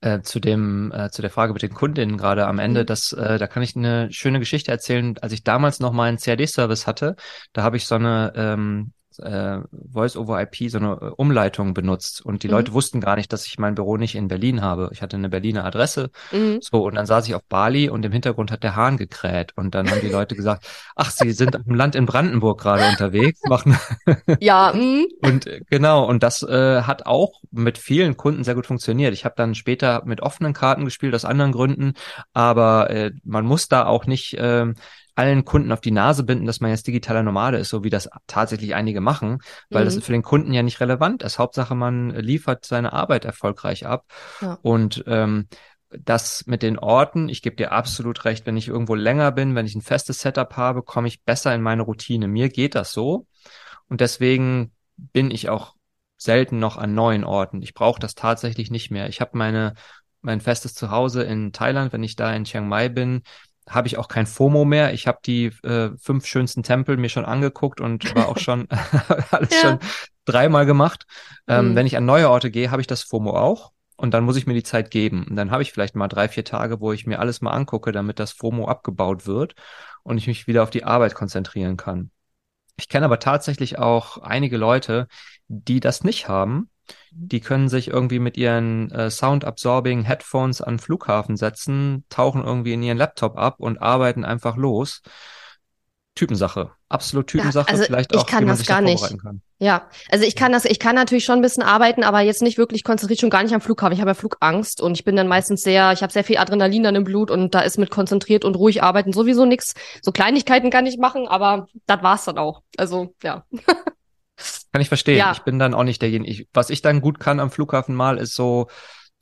Äh, zu dem äh, zu der Frage mit den Kundinnen gerade am Ende, mhm. das äh, da kann ich eine schöne Geschichte erzählen. Als ich damals noch meinen CAD-Service hatte, da habe ich so eine ähm, äh, Voice over IP so eine äh, Umleitung benutzt und die mhm. Leute wussten gar nicht, dass ich mein Büro nicht in Berlin habe. Ich hatte eine Berliner Adresse, mhm. so und dann saß ich auf Bali und im Hintergrund hat der Hahn gekräht und dann haben die Leute gesagt, <laughs> ach, sie sind im Land in Brandenburg gerade unterwegs, machen <laughs> ja mh. und äh, genau und das äh, hat auch mit vielen Kunden sehr gut funktioniert. Ich habe dann später mit offenen Karten gespielt aus anderen Gründen, aber äh, man muss da auch nicht äh, allen Kunden auf die Nase binden, dass man jetzt digitaler Nomade ist, so wie das tatsächlich einige machen, weil mhm. das für den Kunden ja nicht relevant ist. Hauptsache, man liefert seine Arbeit erfolgreich ab. Ja. Und ähm, das mit den Orten, ich gebe dir absolut recht, wenn ich irgendwo länger bin, wenn ich ein festes Setup habe, komme ich besser in meine Routine. Mir geht das so. Und deswegen bin ich auch selten noch an neuen Orten. Ich brauche das tatsächlich nicht mehr. Ich habe meine mein festes Zuhause in Thailand, wenn ich da in Chiang Mai bin, habe ich auch kein FOMO mehr. Ich habe die äh, fünf schönsten Tempel mir schon angeguckt und war auch <laughs> schon <laughs> alles ja. schon dreimal gemacht. Ähm, mhm. Wenn ich an neue Orte gehe, habe ich das FOMO auch. Und dann muss ich mir die Zeit geben. Und dann habe ich vielleicht mal drei, vier Tage, wo ich mir alles mal angucke, damit das FOMO abgebaut wird und ich mich wieder auf die Arbeit konzentrieren kann. Ich kenne aber tatsächlich auch einige Leute, die das nicht haben die können sich irgendwie mit ihren äh, Sound-Absorbing Headphones an Flughafen setzen, tauchen irgendwie in ihren Laptop ab und arbeiten einfach los. Typensache, absolut Typensache, ja, also vielleicht auch, wie man sich gar da vorbereiten nicht. kann. Ja, also ich kann das, ich kann natürlich schon ein bisschen arbeiten, aber jetzt nicht wirklich konzentriert, schon gar nicht am Flughafen. Ich habe ja Flugangst und ich bin dann meistens sehr, ich habe sehr viel Adrenalin dann im Blut und da ist mit konzentriert und ruhig arbeiten sowieso nichts. So Kleinigkeiten kann ich machen, aber das war's dann auch. Also ja. <laughs> Kann ich verstehen. Ja. Ich bin dann auch nicht derjenige. Ich, was ich dann gut kann am Flughafen mal, ist so,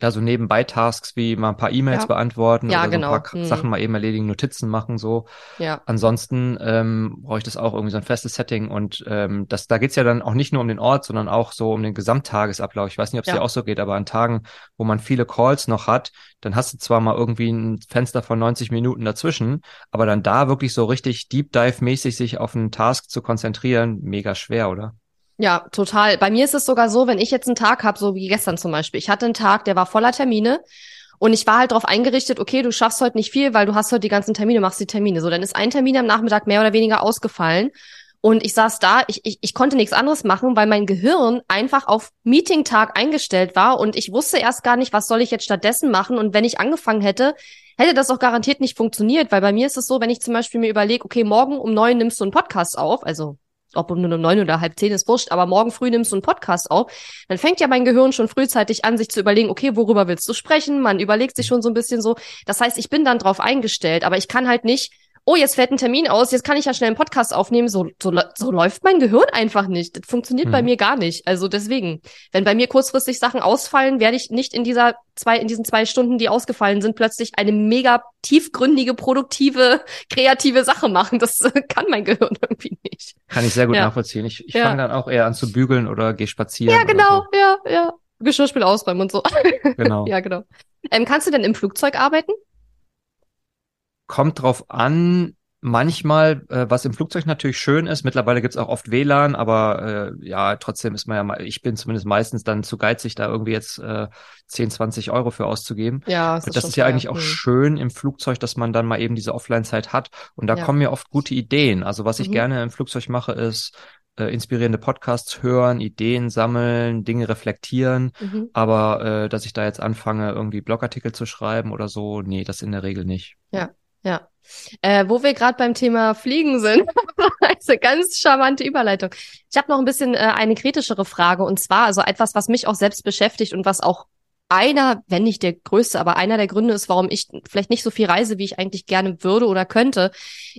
ja, so nebenbei Tasks wie mal ein paar E-Mails ja. beantworten ja, oder so genau. ein paar hm. Sachen mal eben erledigen, Notizen machen, so. Ja. Ansonsten ähm, brauche ich das auch irgendwie so ein festes Setting und ähm, das, da geht's ja dann auch nicht nur um den Ort, sondern auch so um den Gesamttagesablauf. Ich weiß nicht, ob es ja. dir auch so geht, aber an Tagen, wo man viele Calls noch hat, dann hast du zwar mal irgendwie ein Fenster von 90 Minuten dazwischen, aber dann da wirklich so richtig Deep Dive-mäßig sich auf einen Task zu konzentrieren, mega schwer, oder? Ja, total. Bei mir ist es sogar so, wenn ich jetzt einen Tag habe, so wie gestern zum Beispiel. Ich hatte einen Tag, der war voller Termine und ich war halt darauf eingerichtet, okay, du schaffst heute nicht viel, weil du hast heute die ganzen Termine, machst die Termine. So, dann ist ein Termin am Nachmittag mehr oder weniger ausgefallen. Und ich saß da, ich, ich, ich konnte nichts anderes machen, weil mein Gehirn einfach auf Meeting-Tag eingestellt war und ich wusste erst gar nicht, was soll ich jetzt stattdessen machen. Und wenn ich angefangen hätte, hätte das auch garantiert nicht funktioniert, weil bei mir ist es so, wenn ich zum Beispiel mir überlege, okay, morgen um neun nimmst du einen Podcast auf, also ob um nur um neun oder halb zehn ist wurscht, aber morgen früh nimmst du einen Podcast auf, dann fängt ja mein Gehirn schon frühzeitig an, sich zu überlegen, okay, worüber willst du sprechen? Man überlegt sich schon so ein bisschen so. Das heißt, ich bin dann drauf eingestellt, aber ich kann halt nicht oh, jetzt fällt ein Termin aus, jetzt kann ich ja schnell einen Podcast aufnehmen. So, so, so läuft mein Gehirn einfach nicht. Das funktioniert mhm. bei mir gar nicht. Also deswegen, wenn bei mir kurzfristig Sachen ausfallen, werde ich nicht in dieser zwei, in diesen zwei Stunden, die ausgefallen sind, plötzlich eine mega tiefgründige, produktive, kreative Sache machen. Das kann mein Gehirn <laughs> irgendwie nicht. Kann ich sehr gut ja. nachvollziehen. Ich, ich ja. fange dann auch eher an zu bügeln oder gehe spazieren. Ja, genau, so. ja, ja. Geschirrspiel ausräumen und so. Genau. <laughs> ja, genau. Ähm, kannst du denn im Flugzeug arbeiten? Kommt drauf an, manchmal, äh, was im Flugzeug natürlich schön ist, mittlerweile gibt's auch oft WLAN, aber äh, ja, trotzdem ist man ja mal, ich bin zumindest meistens dann zu geizig, da irgendwie jetzt äh, 10, 20 Euro für auszugeben. Ja, das, ist, das ist ja eigentlich auch mhm. schön im Flugzeug, dass man dann mal eben diese Offline-Zeit hat. Und da ja. kommen mir oft gute Ideen. Also was mhm. ich gerne im Flugzeug mache, ist äh, inspirierende Podcasts hören, Ideen sammeln, Dinge reflektieren. Mhm. Aber äh, dass ich da jetzt anfange, irgendwie Blogartikel zu schreiben oder so, nee, das in der Regel nicht. Ja, ja. Äh, wo wir gerade beim Thema Fliegen sind, eine <laughs> ganz charmante Überleitung. Ich habe noch ein bisschen äh, eine kritischere Frage und zwar also etwas, was mich auch selbst beschäftigt und was auch einer, wenn nicht der größte, aber einer der Gründe ist, warum ich vielleicht nicht so viel reise, wie ich eigentlich gerne würde oder könnte,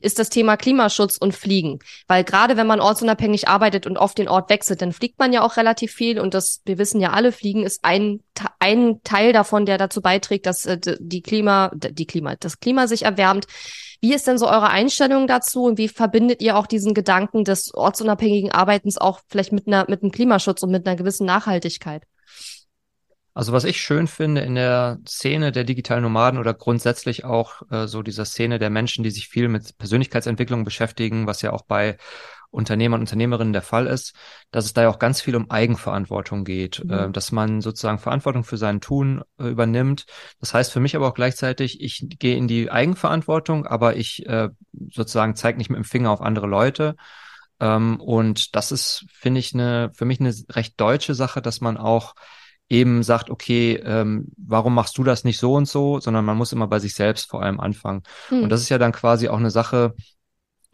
ist das Thema Klimaschutz und Fliegen. Weil gerade wenn man ortsunabhängig arbeitet und oft den Ort wechselt, dann fliegt man ja auch relativ viel und das, wir wissen ja alle, Fliegen ist ein, ein Teil davon, der dazu beiträgt, dass äh, die Klima, die Klima, das Klima sich erwärmt. Wie ist denn so eure Einstellung dazu und wie verbindet ihr auch diesen Gedanken des ortsunabhängigen Arbeitens auch vielleicht mit einer, mit einem Klimaschutz und mit einer gewissen Nachhaltigkeit? Also was ich schön finde in der Szene der digitalen Nomaden oder grundsätzlich auch äh, so dieser Szene der Menschen, die sich viel mit Persönlichkeitsentwicklung beschäftigen, was ja auch bei Unternehmern und Unternehmerinnen der Fall ist, dass es da ja auch ganz viel um Eigenverantwortung geht, mhm. äh, dass man sozusagen Verantwortung für sein Tun äh, übernimmt. Das heißt für mich aber auch gleichzeitig, ich gehe in die Eigenverantwortung, aber ich äh, sozusagen zeige nicht mit dem Finger auf andere Leute. Ähm, und das ist, finde ich, eine, für mich eine recht deutsche Sache, dass man auch eben sagt, okay, ähm, warum machst du das nicht so und so, sondern man muss immer bei sich selbst vor allem anfangen. Hm. Und das ist ja dann quasi auch eine Sache,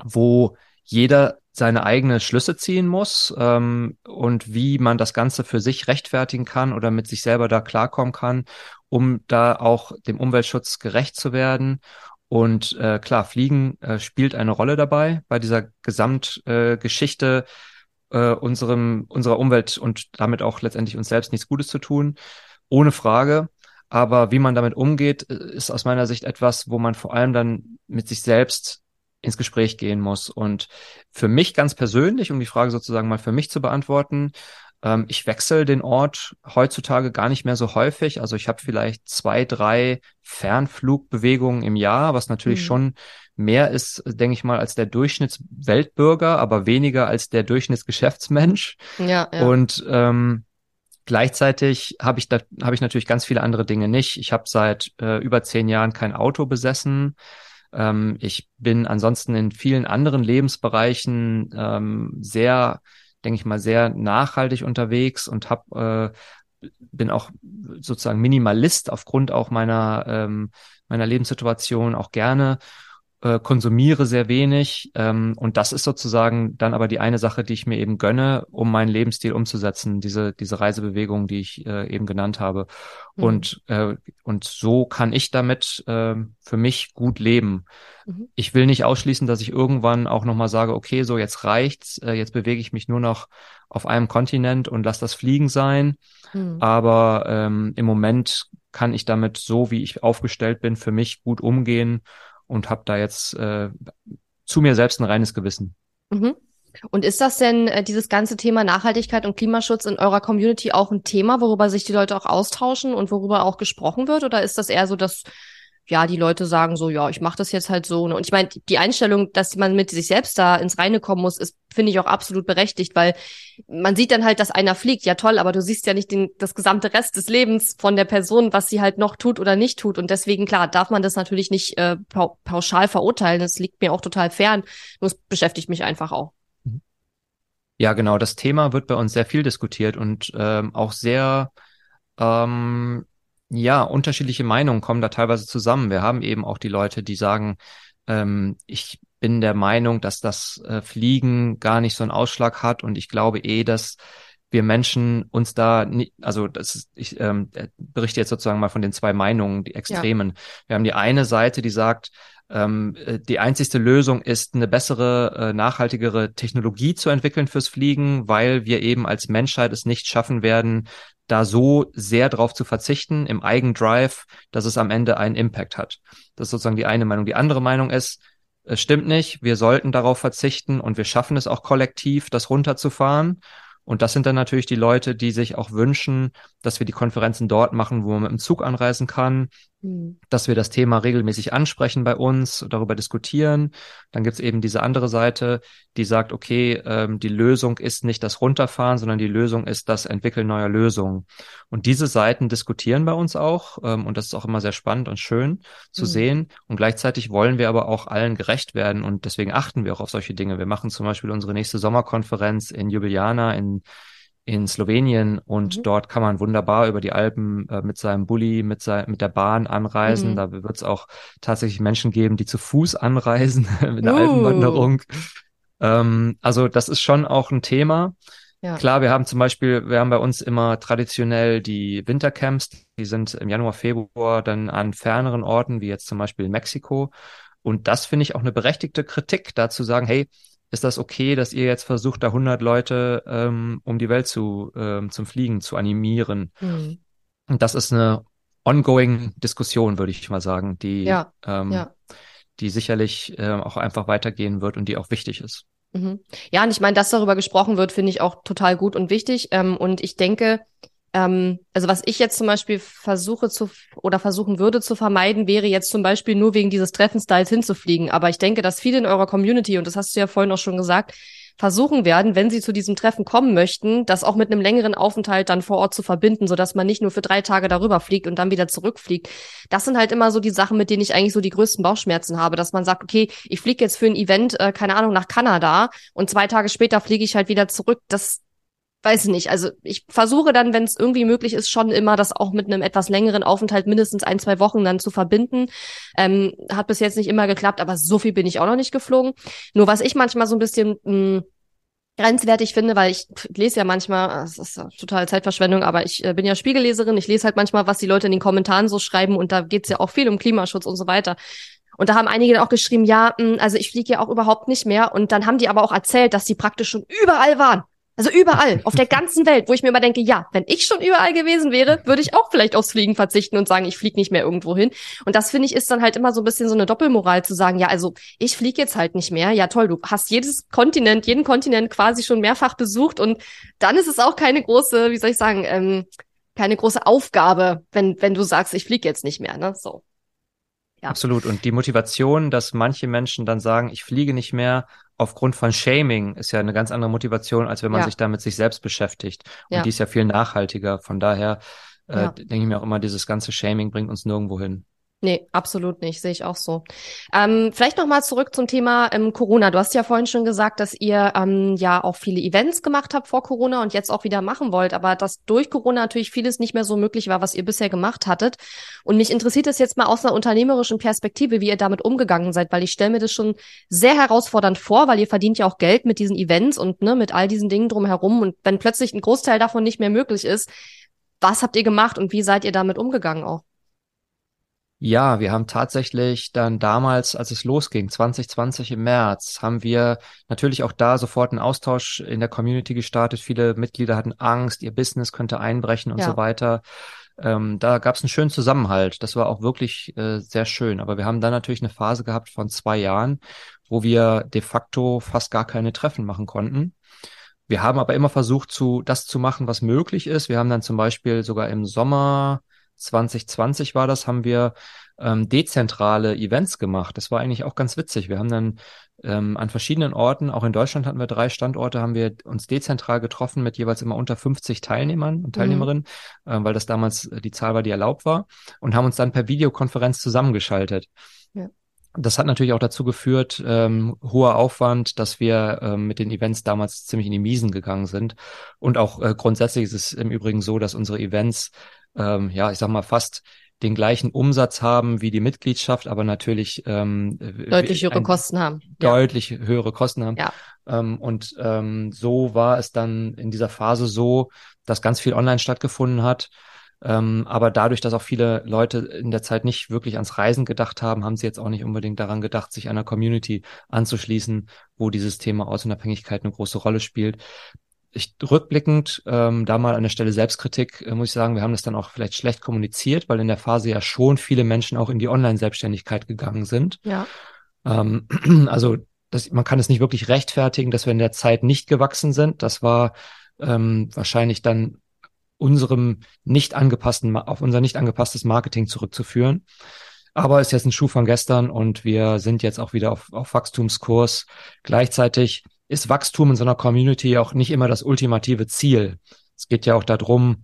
wo jeder seine eigene Schlüsse ziehen muss ähm, und wie man das Ganze für sich rechtfertigen kann oder mit sich selber da klarkommen kann, um da auch dem Umweltschutz gerecht zu werden. Und äh, klar, Fliegen äh, spielt eine Rolle dabei bei dieser Gesamtgeschichte. Äh, äh, unserem, unserer Umwelt und damit auch letztendlich uns selbst nichts Gutes zu tun. Ohne Frage. Aber wie man damit umgeht, äh, ist aus meiner Sicht etwas, wo man vor allem dann mit sich selbst ins Gespräch gehen muss. Und für mich ganz persönlich, um die Frage sozusagen mal für mich zu beantworten, ähm, ich wechsle den Ort heutzutage gar nicht mehr so häufig. Also ich habe vielleicht zwei, drei Fernflugbewegungen im Jahr, was natürlich mhm. schon mehr ist, denke ich mal, als der Durchschnittsweltbürger, aber weniger als der Durchschnittsgeschäftsmensch. Ja, ja. Und ähm, Gleichzeitig habe ich da habe ich natürlich ganz viele andere Dinge nicht. Ich habe seit äh, über zehn Jahren kein Auto besessen. Ähm, ich bin ansonsten in vielen anderen Lebensbereichen ähm, sehr denke ich mal, sehr nachhaltig unterwegs und habe äh, bin auch sozusagen Minimalist aufgrund auch meiner ähm, meiner Lebenssituation auch gerne äh, konsumiere sehr wenig ähm, und das ist sozusagen dann aber die eine Sache, die ich mir eben gönne, um meinen Lebensstil umzusetzen, diese diese Reisebewegung, die ich äh, eben genannt habe mhm. und äh, und so kann ich damit äh, für mich gut leben. Mhm. Ich will nicht ausschließen, dass ich irgendwann auch nochmal sage, okay, so jetzt reicht's, äh, jetzt bewege ich mich nur noch auf einem Kontinent und lass das Fliegen sein. Mhm. Aber ähm, im Moment kann ich damit so, wie ich aufgestellt bin, für mich gut umgehen und habe da jetzt äh, zu mir selbst ein reines Gewissen. Mhm. Und ist das denn äh, dieses ganze Thema Nachhaltigkeit und Klimaschutz in eurer Community auch ein Thema, worüber sich die Leute auch austauschen und worüber auch gesprochen wird? Oder ist das eher so, dass ja, die Leute sagen so, ja, ich mache das jetzt halt so. Ne? Und ich meine, die Einstellung, dass man mit sich selbst da ins Reine kommen muss, ist, finde ich, auch absolut berechtigt, weil man sieht dann halt, dass einer fliegt, ja toll, aber du siehst ja nicht den, das gesamte Rest des Lebens von der Person, was sie halt noch tut oder nicht tut. Und deswegen, klar, darf man das natürlich nicht äh, pauschal verurteilen. Das liegt mir auch total fern. Nur es beschäftigt mich einfach auch. Mhm. Ja, genau. Das Thema wird bei uns sehr viel diskutiert und ähm, auch sehr ähm, ja, unterschiedliche Meinungen kommen da teilweise zusammen. Wir haben eben auch die Leute, die sagen, ähm, ich bin der Meinung, dass das äh, Fliegen gar nicht so einen Ausschlag hat und ich glaube eh, dass wir Menschen uns da nicht, also das ist, ich ähm, äh, berichte jetzt sozusagen mal von den zwei Meinungen, die Extremen. Ja. Wir haben die eine Seite, die sagt, ähm, äh, die einzigste Lösung ist, eine bessere, äh, nachhaltigere Technologie zu entwickeln fürs Fliegen, weil wir eben als Menschheit es nicht schaffen werden, da so sehr drauf zu verzichten im Eigendrive, dass es am Ende einen Impact hat. Das ist sozusagen die eine Meinung. Die andere Meinung ist, es stimmt nicht, wir sollten darauf verzichten und wir schaffen es auch kollektiv, das runterzufahren. Und das sind dann natürlich die Leute, die sich auch wünschen, dass wir die Konferenzen dort machen, wo man mit dem Zug anreisen kann, mhm. dass wir das Thema regelmäßig ansprechen bei uns, darüber diskutieren. Dann gibt's eben diese andere Seite, die sagt, okay, ähm, die Lösung ist nicht das Runterfahren, sondern die Lösung ist das Entwickeln neuer Lösungen. Und diese Seiten diskutieren bei uns auch. Ähm, und das ist auch immer sehr spannend und schön zu mhm. sehen. Und gleichzeitig wollen wir aber auch allen gerecht werden. Und deswegen achten wir auch auf solche Dinge. Wir machen zum Beispiel unsere nächste Sommerkonferenz in Ljubljana in in Slowenien und mhm. dort kann man wunderbar über die Alpen äh, mit seinem Bulli, mit, sein, mit der Bahn anreisen. Mhm. Da wird es auch tatsächlich Menschen geben, die zu Fuß anreisen <laughs> mit einer uh. Alpenwanderung. Ähm, also das ist schon auch ein Thema. Ja. Klar, wir haben zum Beispiel, wir haben bei uns immer traditionell die Wintercamps, die sind im Januar, Februar dann an ferneren Orten, wie jetzt zum Beispiel Mexiko. Und das finde ich auch eine berechtigte Kritik, da zu sagen, hey, ist das okay, dass ihr jetzt versucht, da 100 Leute ähm, um die Welt zu ähm, zum Fliegen zu animieren? Mhm. Und das ist eine ongoing Diskussion, würde ich mal sagen, die ja, ähm, ja. Die sicherlich äh, auch einfach weitergehen wird und die auch wichtig ist. Mhm. Ja, und ich meine, dass darüber gesprochen wird, finde ich auch total gut und wichtig. Ähm, und ich denke, ähm, also was ich jetzt zum Beispiel versuche zu oder versuchen würde zu vermeiden, wäre jetzt zum Beispiel nur wegen dieses Treffenstyles hinzufliegen. Aber ich denke, dass viele in eurer Community, und das hast du ja vorhin auch schon gesagt, versuchen werden, wenn sie zu diesem Treffen kommen möchten, das auch mit einem längeren Aufenthalt dann vor Ort zu verbinden, sodass man nicht nur für drei Tage darüber fliegt und dann wieder zurückfliegt. Das sind halt immer so die Sachen, mit denen ich eigentlich so die größten Bauchschmerzen habe, dass man sagt, okay, ich fliege jetzt für ein Event, äh, keine Ahnung, nach Kanada und zwei Tage später fliege ich halt wieder zurück. Das weiß ich nicht. Also ich versuche dann, wenn es irgendwie möglich ist, schon immer das auch mit einem etwas längeren Aufenthalt mindestens ein, zwei Wochen dann zu verbinden. Ähm, hat bis jetzt nicht immer geklappt, aber so viel bin ich auch noch nicht geflogen. Nur was ich manchmal so ein bisschen mh, hm, grenzwertig finde, weil ich lese ja manchmal, es ist total Zeitverschwendung, aber ich äh, bin ja Spiegelleserin, ich lese halt manchmal, was die Leute in den Kommentaren so schreiben und da geht's ja auch viel um Klimaschutz und so weiter. Und da haben einige dann auch geschrieben, ja, hm, also ich fliege ja auch überhaupt nicht mehr. Und dann haben die aber auch erzählt, dass die praktisch schon überall waren. Also überall, auf der ganzen Welt, wo ich mir immer denke, ja, wenn ich schon überall gewesen wäre, würde ich auch vielleicht aufs Fliegen verzichten und sagen, ich fliege nicht mehr irgendwo hin. Und das finde ich ist dann halt immer so ein bisschen so eine Doppelmoral zu sagen, ja, also ich fliege jetzt halt nicht mehr. Ja, toll, du hast jedes Kontinent, jeden Kontinent quasi schon mehrfach besucht und dann ist es auch keine große, wie soll ich sagen, ähm, keine große Aufgabe, wenn wenn du sagst, ich fliege jetzt nicht mehr, ne? So. Ja. Absolut. Und die Motivation, dass manche Menschen dann sagen, ich fliege nicht mehr aufgrund von Shaming, ist ja eine ganz andere Motivation, als wenn man ja. sich damit sich selbst beschäftigt. Und ja. die ist ja viel nachhaltiger. Von daher äh, denke ich mir auch immer, dieses ganze Shaming bringt uns nirgendwo hin. Nee, absolut nicht, sehe ich auch so. Ähm, vielleicht nochmal zurück zum Thema ähm, Corona. Du hast ja vorhin schon gesagt, dass ihr ähm, ja auch viele Events gemacht habt vor Corona und jetzt auch wieder machen wollt, aber dass durch Corona natürlich vieles nicht mehr so möglich war, was ihr bisher gemacht hattet. Und mich interessiert es jetzt mal aus einer unternehmerischen Perspektive, wie ihr damit umgegangen seid, weil ich stelle mir das schon sehr herausfordernd vor, weil ihr verdient ja auch Geld mit diesen Events und ne, mit all diesen Dingen drumherum. Und wenn plötzlich ein Großteil davon nicht mehr möglich ist, was habt ihr gemacht und wie seid ihr damit umgegangen auch? Ja, wir haben tatsächlich dann damals, als es losging, 2020 im März, haben wir natürlich auch da sofort einen Austausch in der Community gestartet. Viele Mitglieder hatten Angst, ihr Business könnte einbrechen und ja. so weiter. Ähm, da gab es einen schönen Zusammenhalt. Das war auch wirklich äh, sehr schön. Aber wir haben dann natürlich eine Phase gehabt von zwei Jahren, wo wir de facto fast gar keine Treffen machen konnten. Wir haben aber immer versucht, zu, das zu machen, was möglich ist. Wir haben dann zum Beispiel sogar im Sommer 2020 war das, haben wir ähm, dezentrale Events gemacht. Das war eigentlich auch ganz witzig. Wir haben dann ähm, an verschiedenen Orten, auch in Deutschland hatten wir drei Standorte, haben wir uns dezentral getroffen mit jeweils immer unter 50 Teilnehmern und mhm. Teilnehmerinnen, mhm. äh, weil das damals äh, die Zahl war, die erlaubt war, und haben uns dann per Videokonferenz zusammengeschaltet. Ja. Das hat natürlich auch dazu geführt, ähm, hoher Aufwand, dass wir ähm, mit den Events damals ziemlich in die Miesen gegangen sind. Und auch äh, grundsätzlich ist es im Übrigen so, dass unsere Events ähm, ja, ich sag mal, fast den gleichen Umsatz haben wie die Mitgliedschaft, aber natürlich ähm, deutlich höhere Kosten haben. Deutlich ja. höhere Kosten haben. Ja. Ähm, und ähm, so war es dann in dieser Phase so, dass ganz viel online stattgefunden hat. Ähm, aber dadurch, dass auch viele Leute in der Zeit nicht wirklich ans Reisen gedacht haben, haben sie jetzt auch nicht unbedingt daran gedacht, sich einer Community anzuschließen, wo dieses Thema Ortsunabhängigkeit eine große Rolle spielt ich rückblickend, ähm, da mal an der Stelle Selbstkritik, äh, muss ich sagen, wir haben das dann auch vielleicht schlecht kommuniziert, weil in der Phase ja schon viele Menschen auch in die Online-Selbstständigkeit gegangen sind. Ja. Ähm, <clears throat> also das, man kann es nicht wirklich rechtfertigen, dass wir in der Zeit nicht gewachsen sind. Das war ähm, wahrscheinlich dann unserem nicht angepassten, auf unser nicht angepasstes Marketing zurückzuführen. Aber es ist jetzt ein Schuh von gestern und wir sind jetzt auch wieder auf, auf Wachstumskurs. Gleichzeitig ist Wachstum in so einer Community auch nicht immer das ultimative Ziel. Es geht ja auch darum,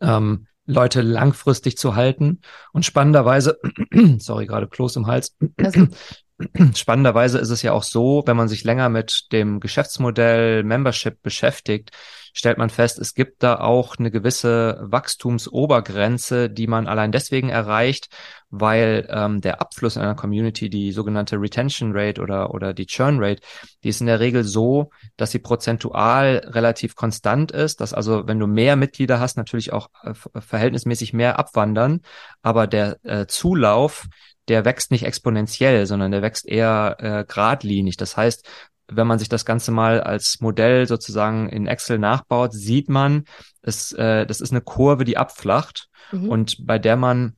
ähm, Leute langfristig zu halten. Und spannenderweise, <clears throat> sorry, gerade Kloß im Hals. <clears throat> Spannenderweise ist es ja auch so, wenn man sich länger mit dem Geschäftsmodell Membership beschäftigt, stellt man fest, es gibt da auch eine gewisse Wachstumsobergrenze, die man allein deswegen erreicht, weil ähm, der Abfluss in einer Community, die sogenannte Retention Rate oder, oder die Churn Rate, die ist in der Regel so, dass sie prozentual relativ konstant ist, dass also, wenn du mehr Mitglieder hast, natürlich auch äh, verhältnismäßig mehr abwandern, aber der äh, Zulauf, der wächst nicht exponentiell, sondern der wächst eher äh, geradlinig. Das heißt, wenn man sich das Ganze mal als Modell sozusagen in Excel nachbaut, sieht man, es, äh, das ist eine Kurve, die abflacht mhm. und bei der man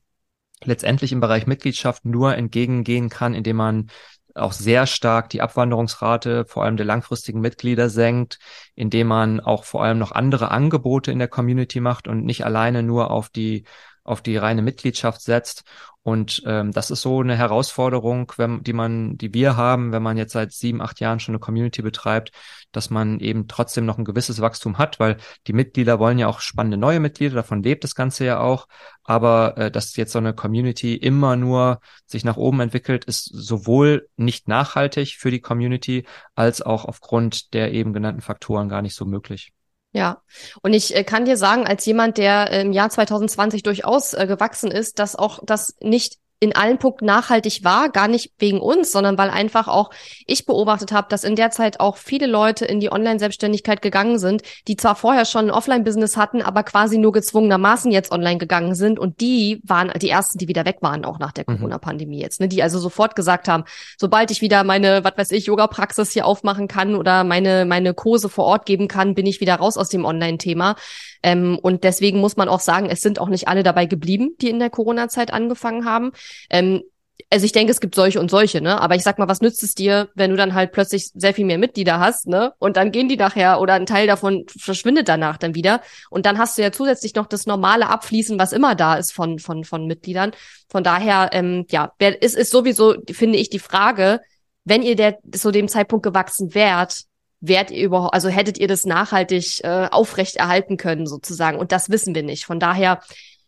letztendlich im Bereich Mitgliedschaft nur entgegengehen kann, indem man auch sehr stark die Abwanderungsrate vor allem der langfristigen Mitglieder senkt, indem man auch vor allem noch andere Angebote in der Community macht und nicht alleine nur auf die auf die reine Mitgliedschaft setzt. Und ähm, das ist so eine Herausforderung, wenn, die man, die wir haben, wenn man jetzt seit sieben, acht Jahren schon eine Community betreibt, dass man eben trotzdem noch ein gewisses Wachstum hat, weil die Mitglieder wollen ja auch spannende neue Mitglieder, davon lebt das Ganze ja auch. Aber äh, dass jetzt so eine Community immer nur sich nach oben entwickelt, ist sowohl nicht nachhaltig für die Community als auch aufgrund der eben genannten Faktoren gar nicht so möglich. Ja, und ich äh, kann dir sagen, als jemand, der im Jahr 2020 durchaus äh, gewachsen ist, dass auch das nicht in allen Punkten nachhaltig war, gar nicht wegen uns, sondern weil einfach auch ich beobachtet habe, dass in der Zeit auch viele Leute in die Online-Selbstständigkeit gegangen sind, die zwar vorher schon ein Offline-Business hatten, aber quasi nur gezwungenermaßen jetzt online gegangen sind und die waren die ersten, die wieder weg waren, auch nach der mhm. Corona-Pandemie jetzt, ne? die also sofort gesagt haben, sobald ich wieder meine, was weiß ich, Yoga-Praxis hier aufmachen kann oder meine, meine Kurse vor Ort geben kann, bin ich wieder raus aus dem Online-Thema. Ähm, und deswegen muss man auch sagen, es sind auch nicht alle dabei geblieben, die in der Corona-Zeit angefangen haben. Ähm, also ich denke, es gibt solche und solche, ne? Aber ich sag mal, was nützt es dir, wenn du dann halt plötzlich sehr viel mehr Mitglieder hast, ne? Und dann gehen die nachher oder ein Teil davon verschwindet danach dann wieder. Und dann hast du ja zusätzlich noch das normale Abfließen, was immer da ist von, von, von Mitgliedern. Von daher, ähm, ja, ist, ist sowieso, finde ich, die Frage, wenn ihr der zu dem Zeitpunkt gewachsen wärt, wärt ihr überhaupt, also hättet ihr das nachhaltig äh, aufrecht erhalten können, sozusagen. Und das wissen wir nicht. Von daher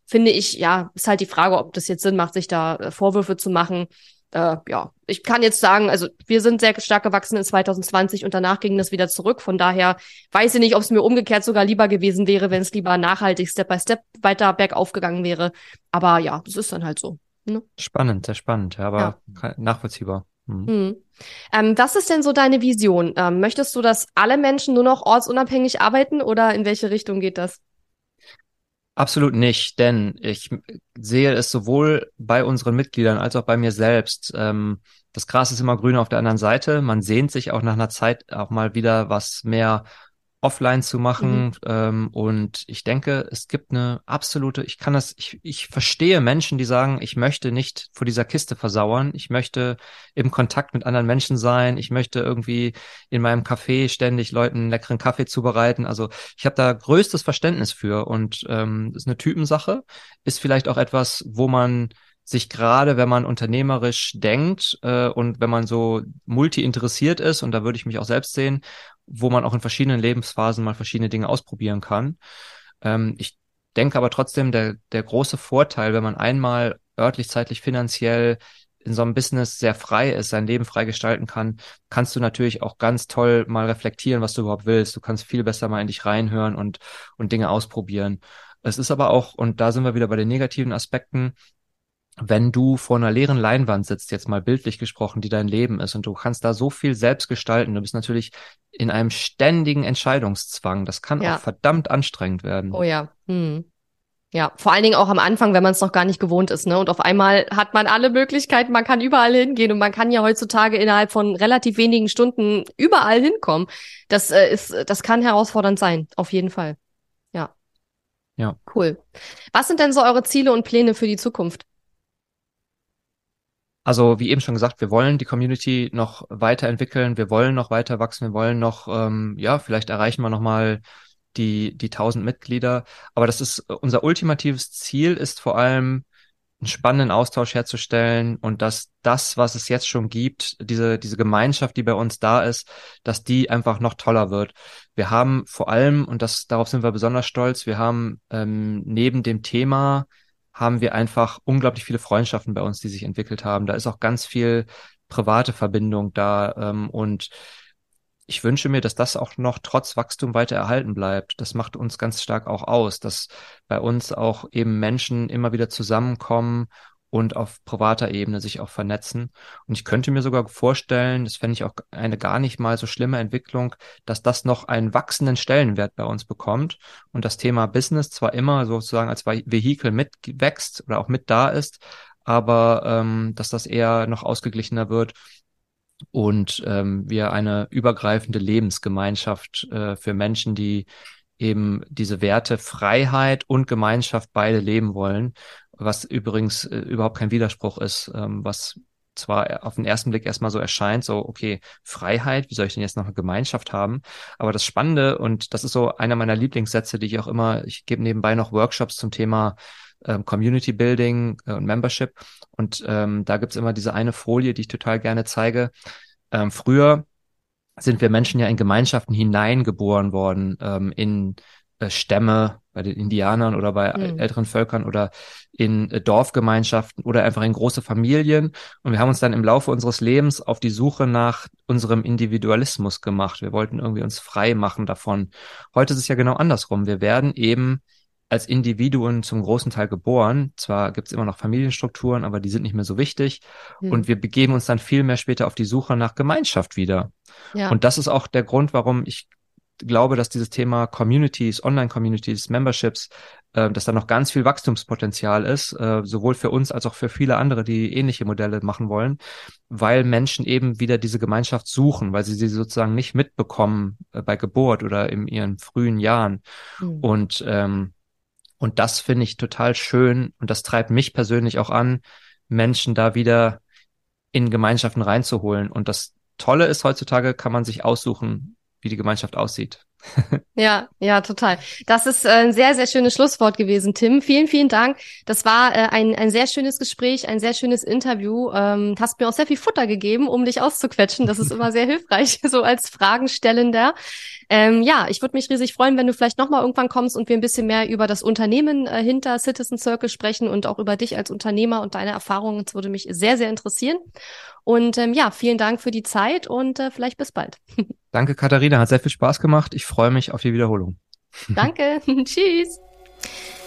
finde ich, ja, ist halt die Frage, ob das jetzt Sinn macht, sich da äh, Vorwürfe zu machen. Äh, ja, ich kann jetzt sagen, also wir sind sehr stark gewachsen in 2020 und danach ging das wieder zurück. Von daher weiß ich nicht, ob es mir umgekehrt sogar lieber gewesen wäre, wenn es lieber nachhaltig Step by Step weiter bergauf gegangen wäre. Aber ja, das ist dann halt so. Ne? Spannend, sehr spannend, aber ja. nachvollziehbar. Mhm. Mhm. Ähm, was ist denn so deine Vision? Ähm, möchtest du, dass alle Menschen nur noch ortsunabhängig arbeiten oder in welche Richtung geht das? Absolut nicht, denn ich sehe es sowohl bei unseren Mitgliedern als auch bei mir selbst. Ähm, das Gras ist immer grüner auf der anderen Seite. Man sehnt sich auch nach einer Zeit auch mal wieder was mehr offline zu machen. Mhm. Ähm, und ich denke, es gibt eine absolute, ich kann das, ich, ich verstehe Menschen, die sagen, ich möchte nicht vor dieser Kiste versauern. Ich möchte im Kontakt mit anderen Menschen sein. Ich möchte irgendwie in meinem Café ständig Leuten einen leckeren Kaffee zubereiten. Also ich habe da größtes Verständnis für. Und ähm, ist eine Typensache. Ist vielleicht auch etwas, wo man sich gerade, wenn man unternehmerisch denkt äh, und wenn man so multi interessiert ist, und da würde ich mich auch selbst sehen, wo man auch in verschiedenen Lebensphasen mal verschiedene Dinge ausprobieren kann. Ähm, ich denke aber trotzdem, der, der große Vorteil, wenn man einmal örtlich, zeitlich, finanziell in so einem Business sehr frei ist, sein Leben frei gestalten kann, kannst du natürlich auch ganz toll mal reflektieren, was du überhaupt willst. Du kannst viel besser mal in dich reinhören und, und Dinge ausprobieren. Es ist aber auch, und da sind wir wieder bei den negativen Aspekten, wenn du vor einer leeren Leinwand sitzt, jetzt mal bildlich gesprochen, die dein Leben ist und du kannst da so viel selbst gestalten, du bist natürlich in einem ständigen Entscheidungszwang. Das kann ja. auch verdammt anstrengend werden. Oh ja. Hm. Ja, vor allen Dingen auch am Anfang, wenn man es noch gar nicht gewohnt ist, ne? Und auf einmal hat man alle Möglichkeiten, man kann überall hingehen und man kann ja heutzutage innerhalb von relativ wenigen Stunden überall hinkommen. Das äh, ist, das kann herausfordernd sein, auf jeden Fall. Ja. Ja. Cool. Was sind denn so eure Ziele und Pläne für die Zukunft? Also wie eben schon gesagt, wir wollen die Community noch weiterentwickeln, wir wollen noch weiter wachsen, wir wollen noch, ähm, ja, vielleicht erreichen wir noch mal die die 1000 Mitglieder. Aber das ist unser ultimatives Ziel, ist vor allem einen spannenden Austausch herzustellen und dass das, was es jetzt schon gibt, diese diese Gemeinschaft, die bei uns da ist, dass die einfach noch toller wird. Wir haben vor allem und das darauf sind wir besonders stolz. Wir haben ähm, neben dem Thema haben wir einfach unglaublich viele Freundschaften bei uns, die sich entwickelt haben. Da ist auch ganz viel private Verbindung da ähm, und ich wünsche mir, dass das auch noch trotz Wachstum weiter erhalten bleibt. Das macht uns ganz stark auch aus, dass bei uns auch eben Menschen immer wieder zusammenkommen und auf privater Ebene sich auch vernetzen. Und ich könnte mir sogar vorstellen, das fände ich auch eine gar nicht mal so schlimme Entwicklung, dass das noch einen wachsenden Stellenwert bei uns bekommt und das Thema Business zwar immer sozusagen als Vehikel mitwächst oder auch mit da ist, aber ähm, dass das eher noch ausgeglichener wird und ähm, wir eine übergreifende Lebensgemeinschaft äh, für Menschen, die eben diese Werte Freiheit und Gemeinschaft beide leben wollen, was übrigens äh, überhaupt kein Widerspruch ist, ähm, was zwar auf den ersten Blick erstmal so erscheint, so, okay, Freiheit, wie soll ich denn jetzt noch eine Gemeinschaft haben? Aber das Spannende, und das ist so einer meiner Lieblingssätze, die ich auch immer, ich gebe nebenbei noch Workshops zum Thema ähm, Community Building äh, und Membership. Und ähm, da gibt's immer diese eine Folie, die ich total gerne zeige. Ähm, früher sind wir Menschen ja in Gemeinschaften hineingeboren worden, ähm, in Stämme, bei den Indianern oder bei mhm. älteren Völkern oder in äh, Dorfgemeinschaften oder einfach in große Familien. Und wir haben uns dann im Laufe unseres Lebens auf die Suche nach unserem Individualismus gemacht. Wir wollten irgendwie uns frei machen davon. Heute ist es ja genau andersrum. Wir werden eben als Individuen zum großen Teil geboren. Zwar gibt es immer noch Familienstrukturen, aber die sind nicht mehr so wichtig. Hm. Und wir begeben uns dann viel mehr später auf die Suche nach Gemeinschaft wieder. Ja. Und das ist auch der Grund, warum ich glaube, dass dieses Thema Communities, Online-Communities, Memberships, äh, dass da noch ganz viel Wachstumspotenzial ist, äh, sowohl für uns als auch für viele andere, die ähnliche Modelle machen wollen, weil Menschen eben wieder diese Gemeinschaft suchen, weil sie sie sozusagen nicht mitbekommen äh, bei Geburt oder in ihren frühen Jahren. Mhm. Und ähm, und das finde ich total schön und das treibt mich persönlich auch an, Menschen da wieder in Gemeinschaften reinzuholen. Und das Tolle ist, heutzutage kann man sich aussuchen, wie die Gemeinschaft aussieht. <laughs> ja, ja, total. Das ist äh, ein sehr, sehr schönes Schlusswort gewesen, Tim. Vielen, vielen Dank. Das war äh, ein, ein sehr schönes Gespräch, ein sehr schönes Interview. Ähm, hast mir auch sehr viel Futter gegeben, um dich auszuquetschen. Das ist immer sehr hilfreich, <laughs> so als Fragenstellender. Ähm, ja, ich würde mich riesig freuen, wenn du vielleicht nochmal irgendwann kommst und wir ein bisschen mehr über das Unternehmen äh, hinter Citizen Circle sprechen und auch über dich als Unternehmer und deine Erfahrungen. Das würde mich sehr, sehr interessieren. Und ähm, ja, vielen Dank für die Zeit und äh, vielleicht bis bald. <laughs> Danke, Katharina. Hat sehr viel Spaß gemacht. Ich freue mich auf die Wiederholung. Danke. <laughs> Tschüss.